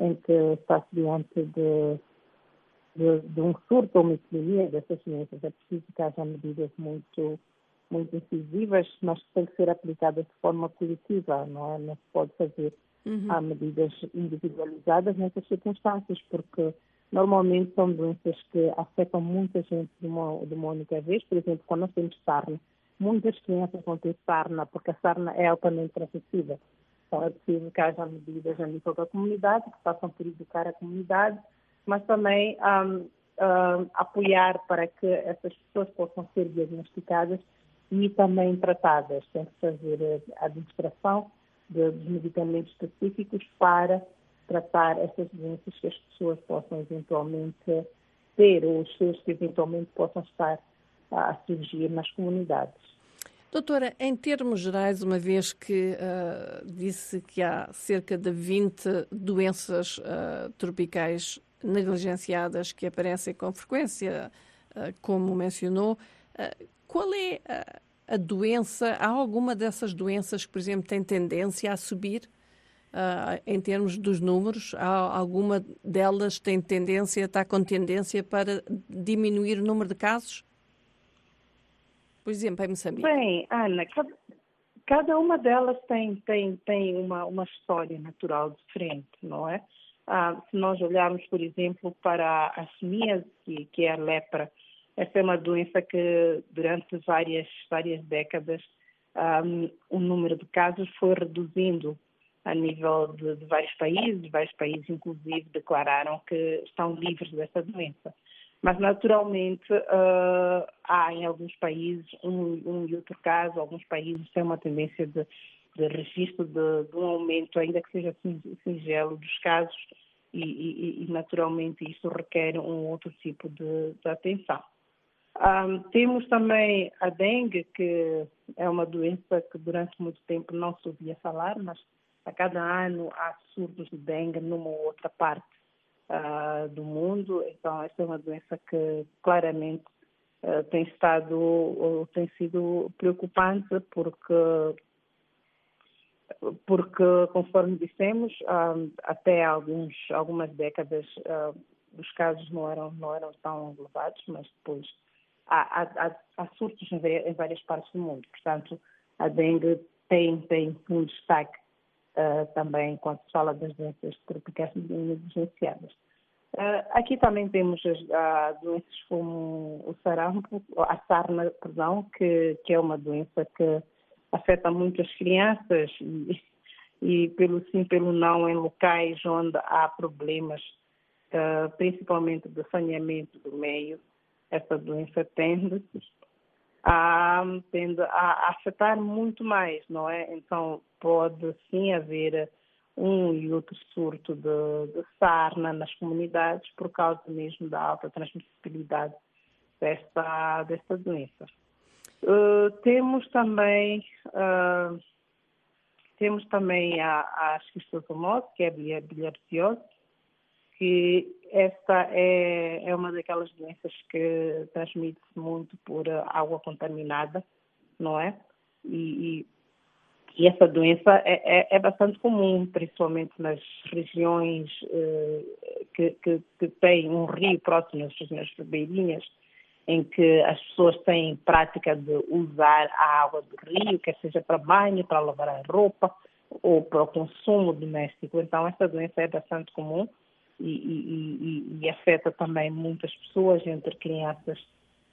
em que está-se diante de, de, de, um surto ou uma epidemia dessas doenças. É preciso que haja medidas muito, muito incisivas, mas que têm que ser aplicadas de forma coletiva, não é? Não se pode fazer uhum. há medidas individualizadas nessas circunstâncias, porque normalmente são doenças que afetam muita gente de uma, de uma única vez. Por exemplo, quando nós temos sarna, muitas crianças vão ter sarna, porque a sarna é altamente transmissível. Então, é preciso que haja medidas a nível da comunidade, que possam por educar a comunidade, mas também um, um, apoiar para que essas pessoas possam ser diagnosticadas e também tratadas. Tem que fazer a administração de, dos medicamentos específicos para tratar essas doenças que as pessoas possam eventualmente ter ou os seus que eventualmente possam estar a surgir nas comunidades. Doutora, em termos gerais, uma vez que uh, disse que há cerca de 20 doenças uh, tropicais negligenciadas que aparecem com frequência, uh, como mencionou, qual é a, doença? Há alguma dessas doenças que, por exemplo, tem tendência a subir? em termos dos números, há alguma delas tem tendência, está com tendência para diminuir o número de casos? por exemplo, em Moçambique? Bem, Ana, cada, cada uma delas tem, tem, tem uma, uma história natural diferente, não é? Ah, se nós olharmos, por exemplo, para a semia, que, que é a lepra, essa é uma doença que durante várias, várias décadas um, o número de casos foi reduzindo a nível de, de, vários países, vários países inclusive declararam que estão livres dessa doença. Mas, naturalmente, uh, há em alguns países um, um e outro caso, alguns países têm uma tendência de, de registro de, de, um aumento, ainda que seja singelo, dos casos e, e, e naturalmente, isso requer um outro tipo de, de atenção. Um, temos também a dengue, que é uma doença que durante muito tempo não se ouvia falar, mas a cada ano há surtos de dengue numa ou outra parte uh, do mundo. Então, esta é uma doença que claramente uh, tem estado ou tem sido preocupante porque porque conforme dissemos uh, até alguns algumas décadas os casos não eram não eram tão elevados, mas depois há, há, há surtos em várias partes do mundo. Portanto, a dengue tem tem um destaque uh, também quando se fala das doenças tropicais negligenciadas. Uh, aqui também temos as uh, doenças como o sarampo, a sarna, perdão, que, que é uma doença que afeta muito as crianças e, e pelo sim, pelo não, em locais onde há problemas, uh, principalmente de saneamento do meio, essa doença tende a, tende a afetar muito mais, não é? Então pode sim haver um e outro surto de, de sarna nas comunidades por causa mesmo da alta transmissibilidade desta, desta doença. Uh, temos também uh, temos também a, a esquistosomose, que é a bilharziose, que esta é, é uma daquelas doenças que transmite-se muito por água contaminada, não é? E, e e essa doença é, é, é bastante comum, principalmente nas regiões eh, que, que, que, têm um rio próximo, as regiões ribeirinhas, em que as pessoas têm prática de usar a água do rio, quer seja para banho, para lavar a roupa ou para o consumo doméstico. Então, essa doença é bastante comum e, e, e, e afeta também muitas pessoas, entre crianças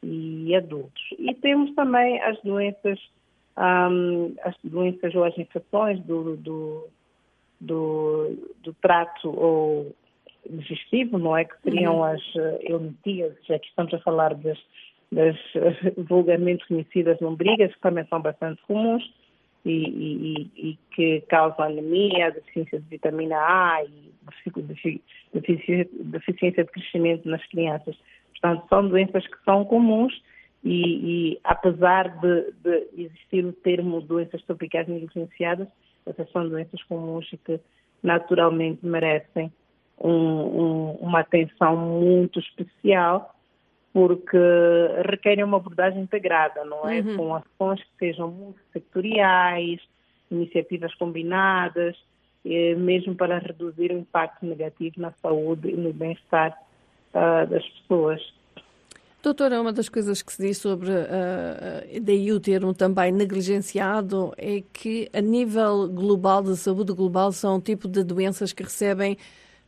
e adultos. E temos também as doenças, um, as doenças ou as infecções do, do, do, do trato ou digestivo, não é? Que seriam uhum. as uh, já que estamos a falar das, das uh, vulgarmente conhecidas lombrigas, que também são bastante comuns e, e, e que causam anemia, deficiência de vitamina A e deficiência, de crescimento nas crianças. Portanto, são doenças que são comuns e, e apesar de, de, existir o termo doenças tropicais negligenciadas, essas são doenças comuns e que naturalmente merecem um, um, uma atenção muito especial porque requerem uma abordagem integrada, não é? Uhum. Com ações que sejam multissectoriais, iniciativas combinadas, eh, mesmo para reduzir o impacto negativo na saúde e no bem-estar uh, das pessoas. Doutora, uma das coisas que se diz sobre uh, daí o termo também negligenciado é que a nível global de saúde global são um tipo de doenças que recebem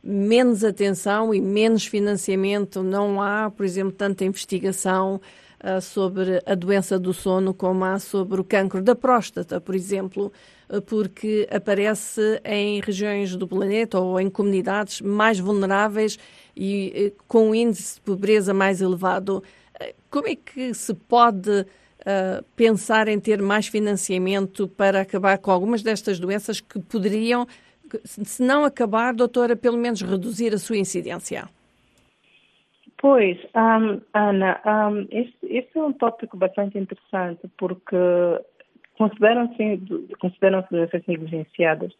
menos atenção e menos financiamento. Não há, por exemplo, tanta investigação uh, sobre a doença do sono como há sobre o cancro da próstata, por exemplo porque aparece em regiões do planeta ou em comunidades mais vulneráveis e eh, com um índice de pobreza mais elevado. Eh, como é que se pode uh, pensar em ter mais financiamento para acabar com algumas destas doenças que poderiam, se não acabar, doutora, pelo menos reduzir a sua incidência? Pois, um, Ana, um, esse, é um tópico bastante interessante porque consideram-se consideram doenças negligenciadas,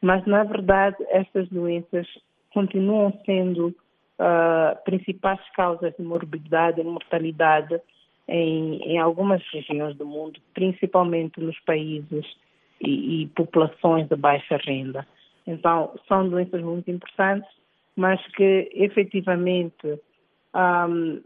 mas na verdade estas doenças continuam sendo uh, principais causas de morbidade e mortalidade em, em, algumas regiões do mundo, principalmente nos países e, e populações de baixa renda. Então, são doenças muito importantes, mas que efetivamente um,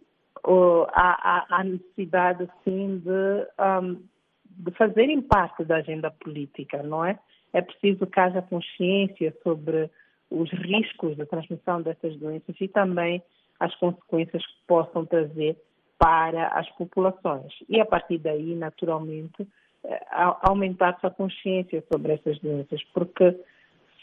há, há, necessidade, sim, de um, de fazerem parte da agenda política, não é? É preciso que haja consciência sobre os riscos da transmissão dessas doenças e também as consequências que possam trazer para as populações. E a partir daí, naturalmente, eh, aumentar-se a consciência sobre essas doenças, porque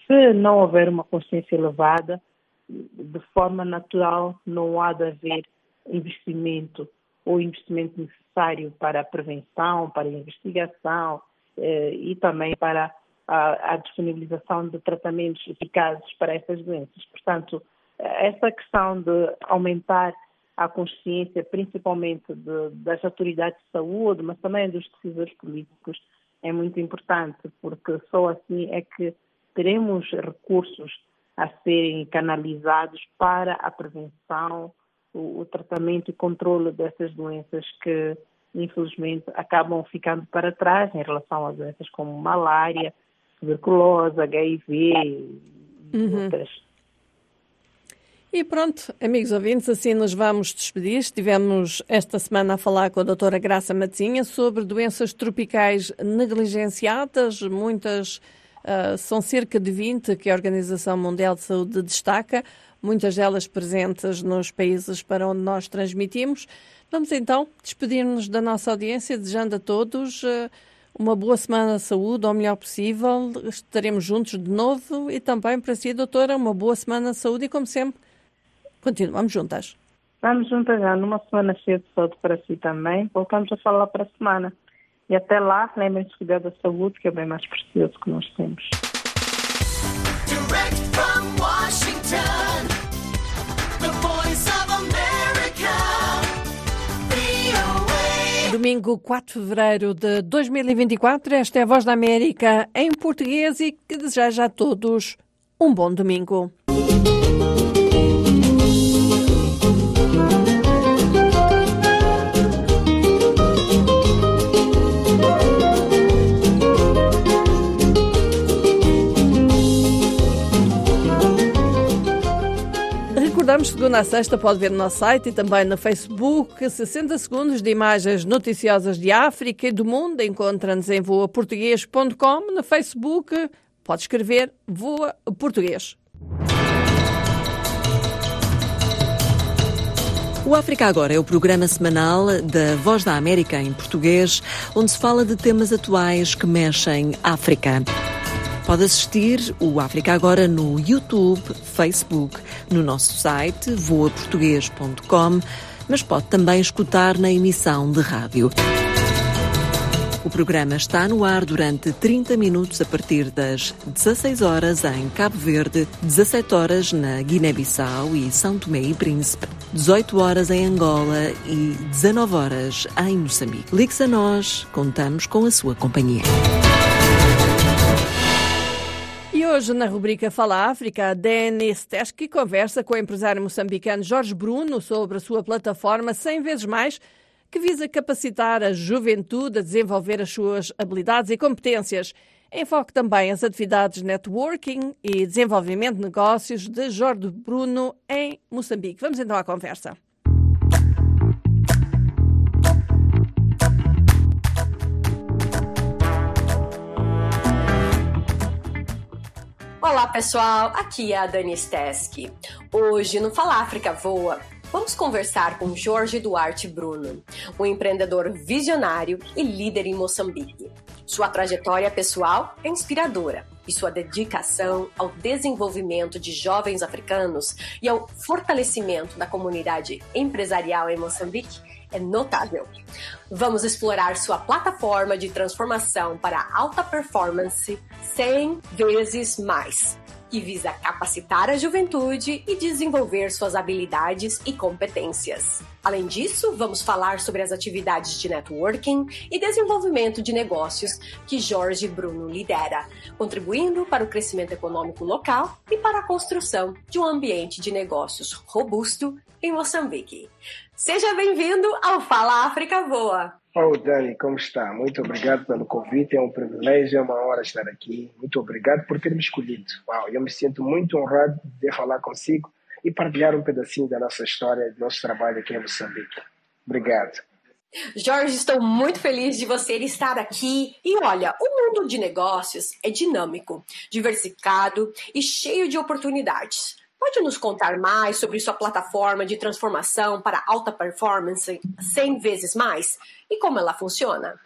se não houver uma consciência elevada, de forma natural não há de haver investimento ou investimento necessário para a prevenção, para a investigação eh, e também para a, a, disponibilização de tratamentos eficazes para essas doenças. Portanto, essa questão de aumentar a consciência, principalmente de, das autoridades de saúde, mas também dos decisores políticos, é muito importante, porque só assim é que teremos recursos a serem canalizados para a prevenção, o, o tratamento e controle dessas doenças que, infelizmente, acabam ficando para trás em relação às doenças como malária, tuberculose, HIV e uhum. outras. E pronto, amigos ouvintes, assim nos vamos despedir. Estivemos esta semana a falar com a doutora Graça Matinha sobre doenças tropicais negligenciadas, muitas, uh, são cerca de 20 que a Organização Mundial de Saúde destaca muitas delas presentes nos países para onde nós transmitimos. Vamos então despedir-nos da nossa audiência, desejando a todos eh, uma boa semana de saúde, ao melhor possível. Estaremos juntos de novo e também para si, doutora, uma boa semana de saúde e, como sempre, continuamos juntas. Vamos juntas já, numa semana cheia de saúde para si também. Voltamos a falar para a semana. E até lá, lembrem-se de cuidar da saúde, que é bem mais precioso que nós temos. Domingo 4 de fevereiro de 2024, esta é a Voz da América em português e que deseja a todos um bom domingo. Recordamos, segunda a sexta, pode ver no nosso site e também no Facebook 60 segundos de imagens noticiosas de África e do mundo. Encontra-nos em voaportuguês.com. No Facebook, pode escrever Voa Português. O África Agora é o programa semanal da Voz da América em português, onde se fala de temas atuais que mexem África. Pode assistir o África Agora no YouTube, Facebook, no nosso site voaportuguês.com, mas pode também escutar na emissão de rádio. O programa está no ar durante 30 minutos a partir das 16 horas em Cabo Verde, 17 horas na Guiné-Bissau e São Tomé e Príncipe, 18 horas em Angola e 19 horas em Moçambique. Ligue-se a nós, contamos com a sua companhia. Hoje, na rubrica Fala África, Denis Teski conversa com o empresário moçambicano Jorge Bruno sobre a sua plataforma 100 vezes mais que visa capacitar a juventude a desenvolver as suas habilidades e competências. Enfoque também as atividades networking e desenvolvimento de negócios de Jorge Bruno em Moçambique. Vamos então à conversa. Olá pessoal, aqui é a Dani Steski. Hoje no Fala África Voa Vamos conversar com Jorge Duarte Bruno, um empreendedor visionário e líder em Moçambique. Sua trajetória pessoal é inspiradora e sua dedicação ao desenvolvimento de jovens africanos e ao fortalecimento da comunidade empresarial em Moçambique é notável. Vamos explorar sua plataforma de transformação para alta performance 100 vezes mais que visa capacitar a juventude e desenvolver suas habilidades e competências. Além disso, vamos falar sobre as atividades de networking e desenvolvimento de negócios que Jorge Bruno lidera, contribuindo para o crescimento econômico local e para a construção de um ambiente de negócios robusto em Moçambique. Seja bem-vindo ao Fala África Voa! Oh, Dani, como está? Muito obrigado pelo convite. É um privilégio, é uma honra estar aqui. Muito obrigado por ter me escolhido. Uau, eu me sinto muito honrado de falar consigo e partilhar um pedacinho da nossa história, do nosso trabalho aqui em Moçambique. Obrigado. Jorge, estou muito feliz de você estar aqui. E olha, o mundo de negócios é dinâmico, diversificado e cheio de oportunidades. Pode nos contar mais sobre sua plataforma de transformação para alta performance 100 vezes mais e como ela funciona?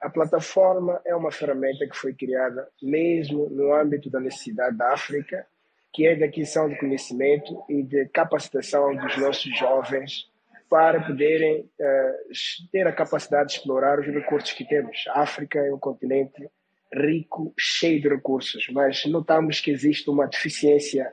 A plataforma é uma ferramenta que foi criada mesmo no âmbito da necessidade da África, que é de aquisição de conhecimento e de capacitação dos nossos jovens para poderem uh, ter a capacidade de explorar os recursos que temos. A África é um continente rico, cheio de recursos, mas notamos que existe uma deficiência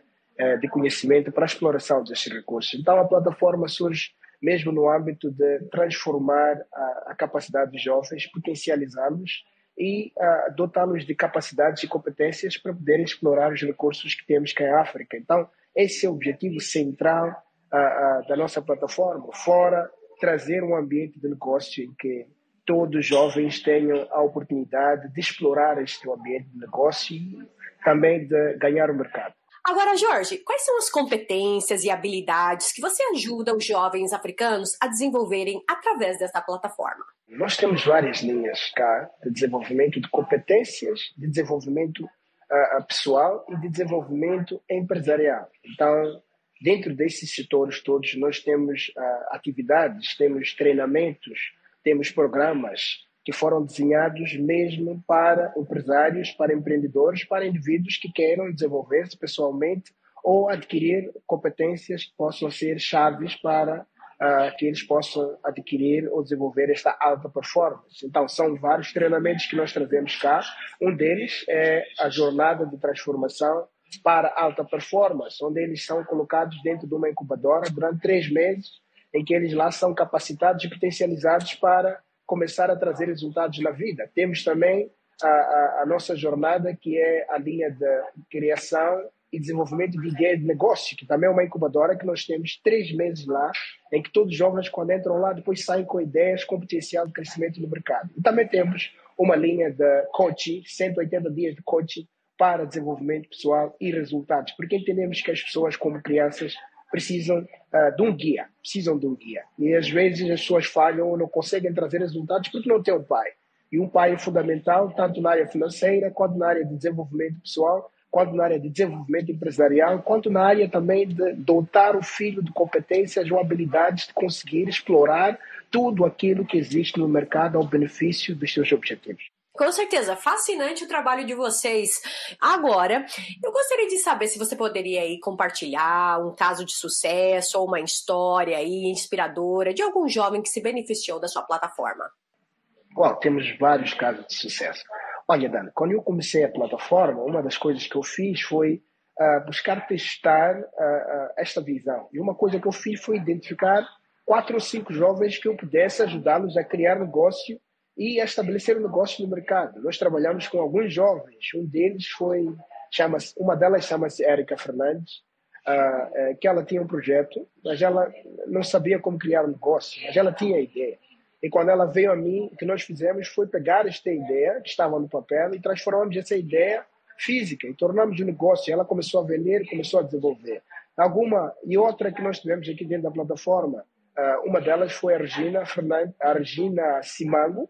de conhecimento para a exploração desses recursos. Então, a plataforma surge mesmo no âmbito de transformar a, a capacidade dos jovens, potencializá-los e uh, dotá-los de capacidades e competências para poderem explorar os recursos que temos cá em África. Então, esse é o objetivo central uh, uh, da nossa plataforma, fora trazer um ambiente de negócio em que todos os jovens tenham a oportunidade de explorar este ambiente de negócio e também de ganhar o mercado. Agora, Jorge, quais são as competências e habilidades que você ajuda os jovens africanos a desenvolverem através dessa plataforma? Nós temos várias linhas cá de desenvolvimento de competências, de desenvolvimento uh, pessoal e de desenvolvimento empresarial. Então, dentro desses setores todos, nós temos uh, atividades, temos treinamentos, temos programas que foram desenhados mesmo para empresários, para empreendedores, para indivíduos que queiram desenvolver-se pessoalmente ou adquirir competências que possam ser chaves para uh, que eles possam adquirir ou desenvolver esta alta performance. Então, são vários treinamentos que nós trazemos cá. Um deles é a jornada de transformação para alta performance, onde eles são colocados dentro de uma incubadora durante três meses, em que eles lá são capacitados e potencializados para começar a trazer resultados na vida. Temos também a, a, a nossa jornada, que é a linha de criação e desenvolvimento de ideia de negócio, que também é uma incubadora que nós temos três meses lá, em que todos os jovens, quando entram lá, depois saem com ideias com potencial de crescimento no mercado. E também temos uma linha de coaching, 180 dias de coaching para desenvolvimento pessoal e resultados, porque entendemos que as pessoas, como crianças, precisam uh, de um guia, precisam de um guia. E às vezes as pessoas falham ou não conseguem trazer resultados porque não têm um pai. E um pai é fundamental, tanto na área financeira, quanto na área de desenvolvimento pessoal, quanto na área de desenvolvimento empresarial, quanto na área também de dotar o filho de competências ou habilidades de conseguir explorar tudo aquilo que existe no mercado ao benefício dos seus objetivos. Com certeza, fascinante o trabalho de vocês. Agora, eu gostaria de saber se você poderia aí compartilhar um caso de sucesso ou uma história aí inspiradora de algum jovem que se beneficiou da sua plataforma. Bom, temos vários casos de sucesso. Olha, Dan, quando eu comecei a plataforma, uma das coisas que eu fiz foi uh, buscar testar uh, uh, esta visão. E uma coisa que eu fiz foi identificar quatro ou cinco jovens que eu pudesse ajudá-los a criar negócio e a estabelecer um negócio no mercado. Nós trabalhamos com alguns jovens. Um deles foi, chama uma delas chama-se Érica Fernandes, uh, que ela tinha um projeto, mas ela não sabia como criar um negócio, mas ela tinha a ideia. E quando ela veio a mim, o que nós fizemos foi pegar esta ideia que estava no papel e transformamos essa ideia física e tornamos um negócio. Ela começou a vender, começou a desenvolver. Alguma e outra que nós tivemos aqui dentro da plataforma, uma delas foi a Regina Fernandes, a Regina Simango,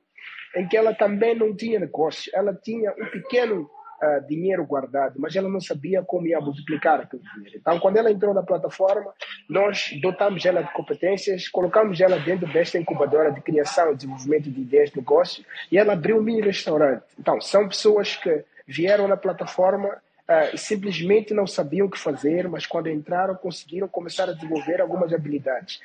em que ela também não tinha negócio, ela tinha um pequeno uh, dinheiro guardado, mas ela não sabia como ia multiplicar aquele dinheiro. Então, quando ela entrou na plataforma, nós dotamos ela de competências, colocamos ela dentro desta incubadora de criação e desenvolvimento de ideias de negócio e ela abriu um mini restaurante. Então, são pessoas que vieram na plataforma uh, simplesmente não sabiam o que fazer, mas quando entraram conseguiram começar a desenvolver algumas habilidades.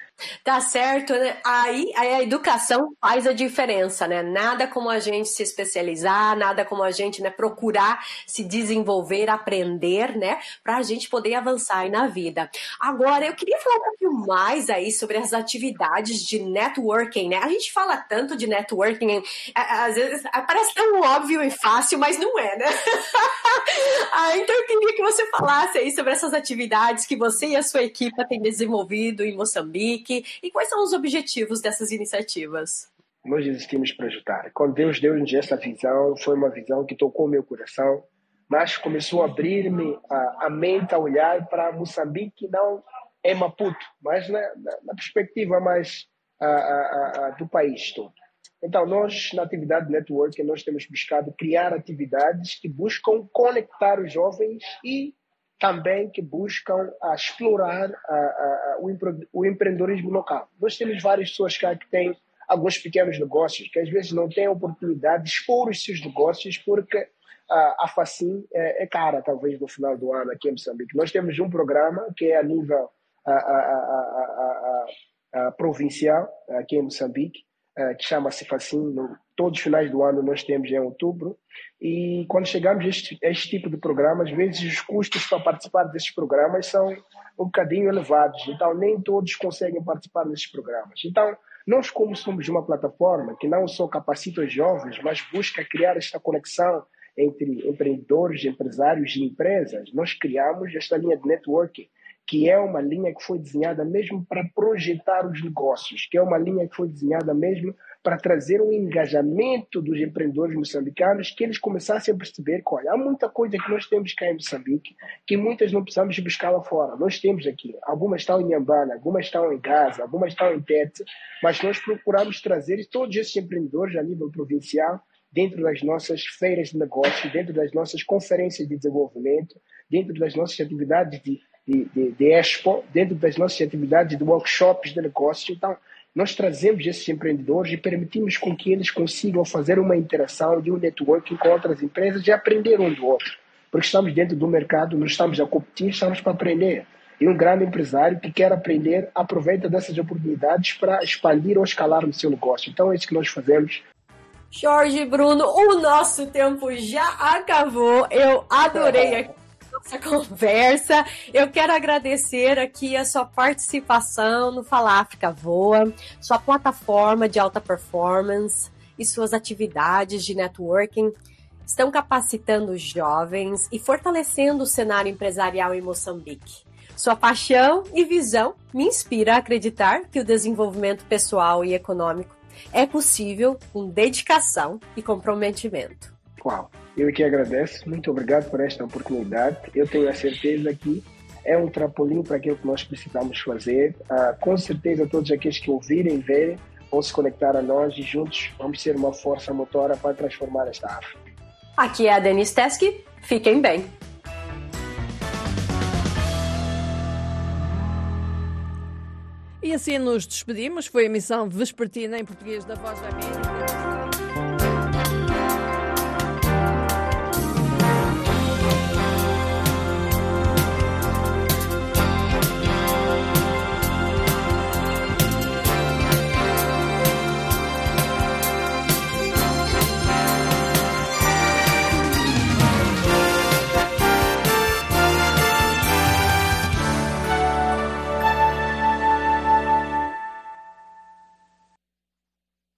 Tá certo, né? Aí, aí a educação faz a diferença, né? Nada como a gente se especializar, nada como a gente né, procurar se desenvolver, aprender, né? Para a gente poder avançar na vida. Agora, eu queria falar um pouquinho mais aí sobre as atividades de networking, né? A gente fala tanto de networking, às vezes parece tão óbvio e fácil, mas não é, né? Ah, então eu queria que você falasse aí sobre essas atividades que você e a sua equipe têm desenvolvido em Moçambique e quais são os objetivos dessas iniciativas. Nós existimos para ajudar. Quando Deus deu-nos essa visão, foi uma visão que tocou meu coração, mas começou a abrir-me a, a, mente a olhar para Moçambique, não é Maputo, mas na, na, na perspectiva mais a, a, do país todo. Então, nós, na atividade networking, nós temos buscado criar atividades que buscam conectar os jovens e também que buscam a explorar a, a, o, empre, o, empreendedorismo local. Nós temos várias pessoas cá que têm alguns pequenos negócios, que às vezes não têm a oportunidade de expor os seus negócios porque a, a FACIM é, é, cara, talvez, no final do ano aqui em Moçambique. Nós temos um programa que é a nível provincial aqui em Moçambique, que chama-se Facim. Todos os finais do ano nós temos em outubro. E quando chegamos a este, a este tipo de programa, às vezes os custos para participar desses programas são um bocadinho elevados. Então, nem todos conseguem participar desses programas. Então, nós, como somos uma plataforma que não só capacita os jovens, mas busca criar esta conexão entre empreendedores, empresários e empresas, nós criamos esta linha de networking que é uma linha que foi desenhada mesmo para projetar os negócios, que é uma linha que foi desenhada mesmo para trazer um engajamento dos empreendedores moçambicanos, que eles começassem a perceber que, olha, há muita coisa que nós temos cá em Moçambique, que muitas não precisamos buscar lá fora. Nós temos aqui, algumas estão em Ambana, algumas estão em Gaza, algumas estão em Tete, mas nós procuramos trazer todos esses empreendedores a nível provincial dentro das nossas feiras de negócio, dentro das nossas conferências de desenvolvimento, dentro das nossas atividades de de, de, de Expo, dentro das nossas atividades de workshops de negócio. Então, nós trazemos esses empreendedores e permitimos com que eles consigam fazer uma interação de um networking com outras empresas e aprender um do outro. Porque estamos dentro do mercado, não estamos a competir, estamos para aprender. E um grande empresário que quer aprender, aproveita dessas oportunidades para expandir ou escalar no seu negócio. Então é isso que nós fazemos. Jorge Bruno, o nosso tempo já acabou. Eu adorei nossa conversa. Eu quero agradecer aqui a sua participação no Fala África Voa, sua plataforma de alta performance e suas atividades de networking estão capacitando os jovens e fortalecendo o cenário empresarial em Moçambique. Sua paixão e visão me inspira a acreditar que o desenvolvimento pessoal e econômico é possível com dedicação e comprometimento. Uau! Eu que agradeço, muito obrigado por esta oportunidade. Eu tenho a certeza que é um trampolim para aquilo que nós precisamos fazer. Ah, com certeza, todos aqueles que ouvirem, verem, vão se conectar a nós e juntos vamos ser uma força motora para transformar esta África. Aqui é a Denise Teske, fiquem bem. E assim nos despedimos. Foi a emissão Vespertina em português da Voz da América.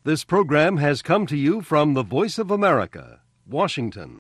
This program has come to you from the Voice of America, Washington.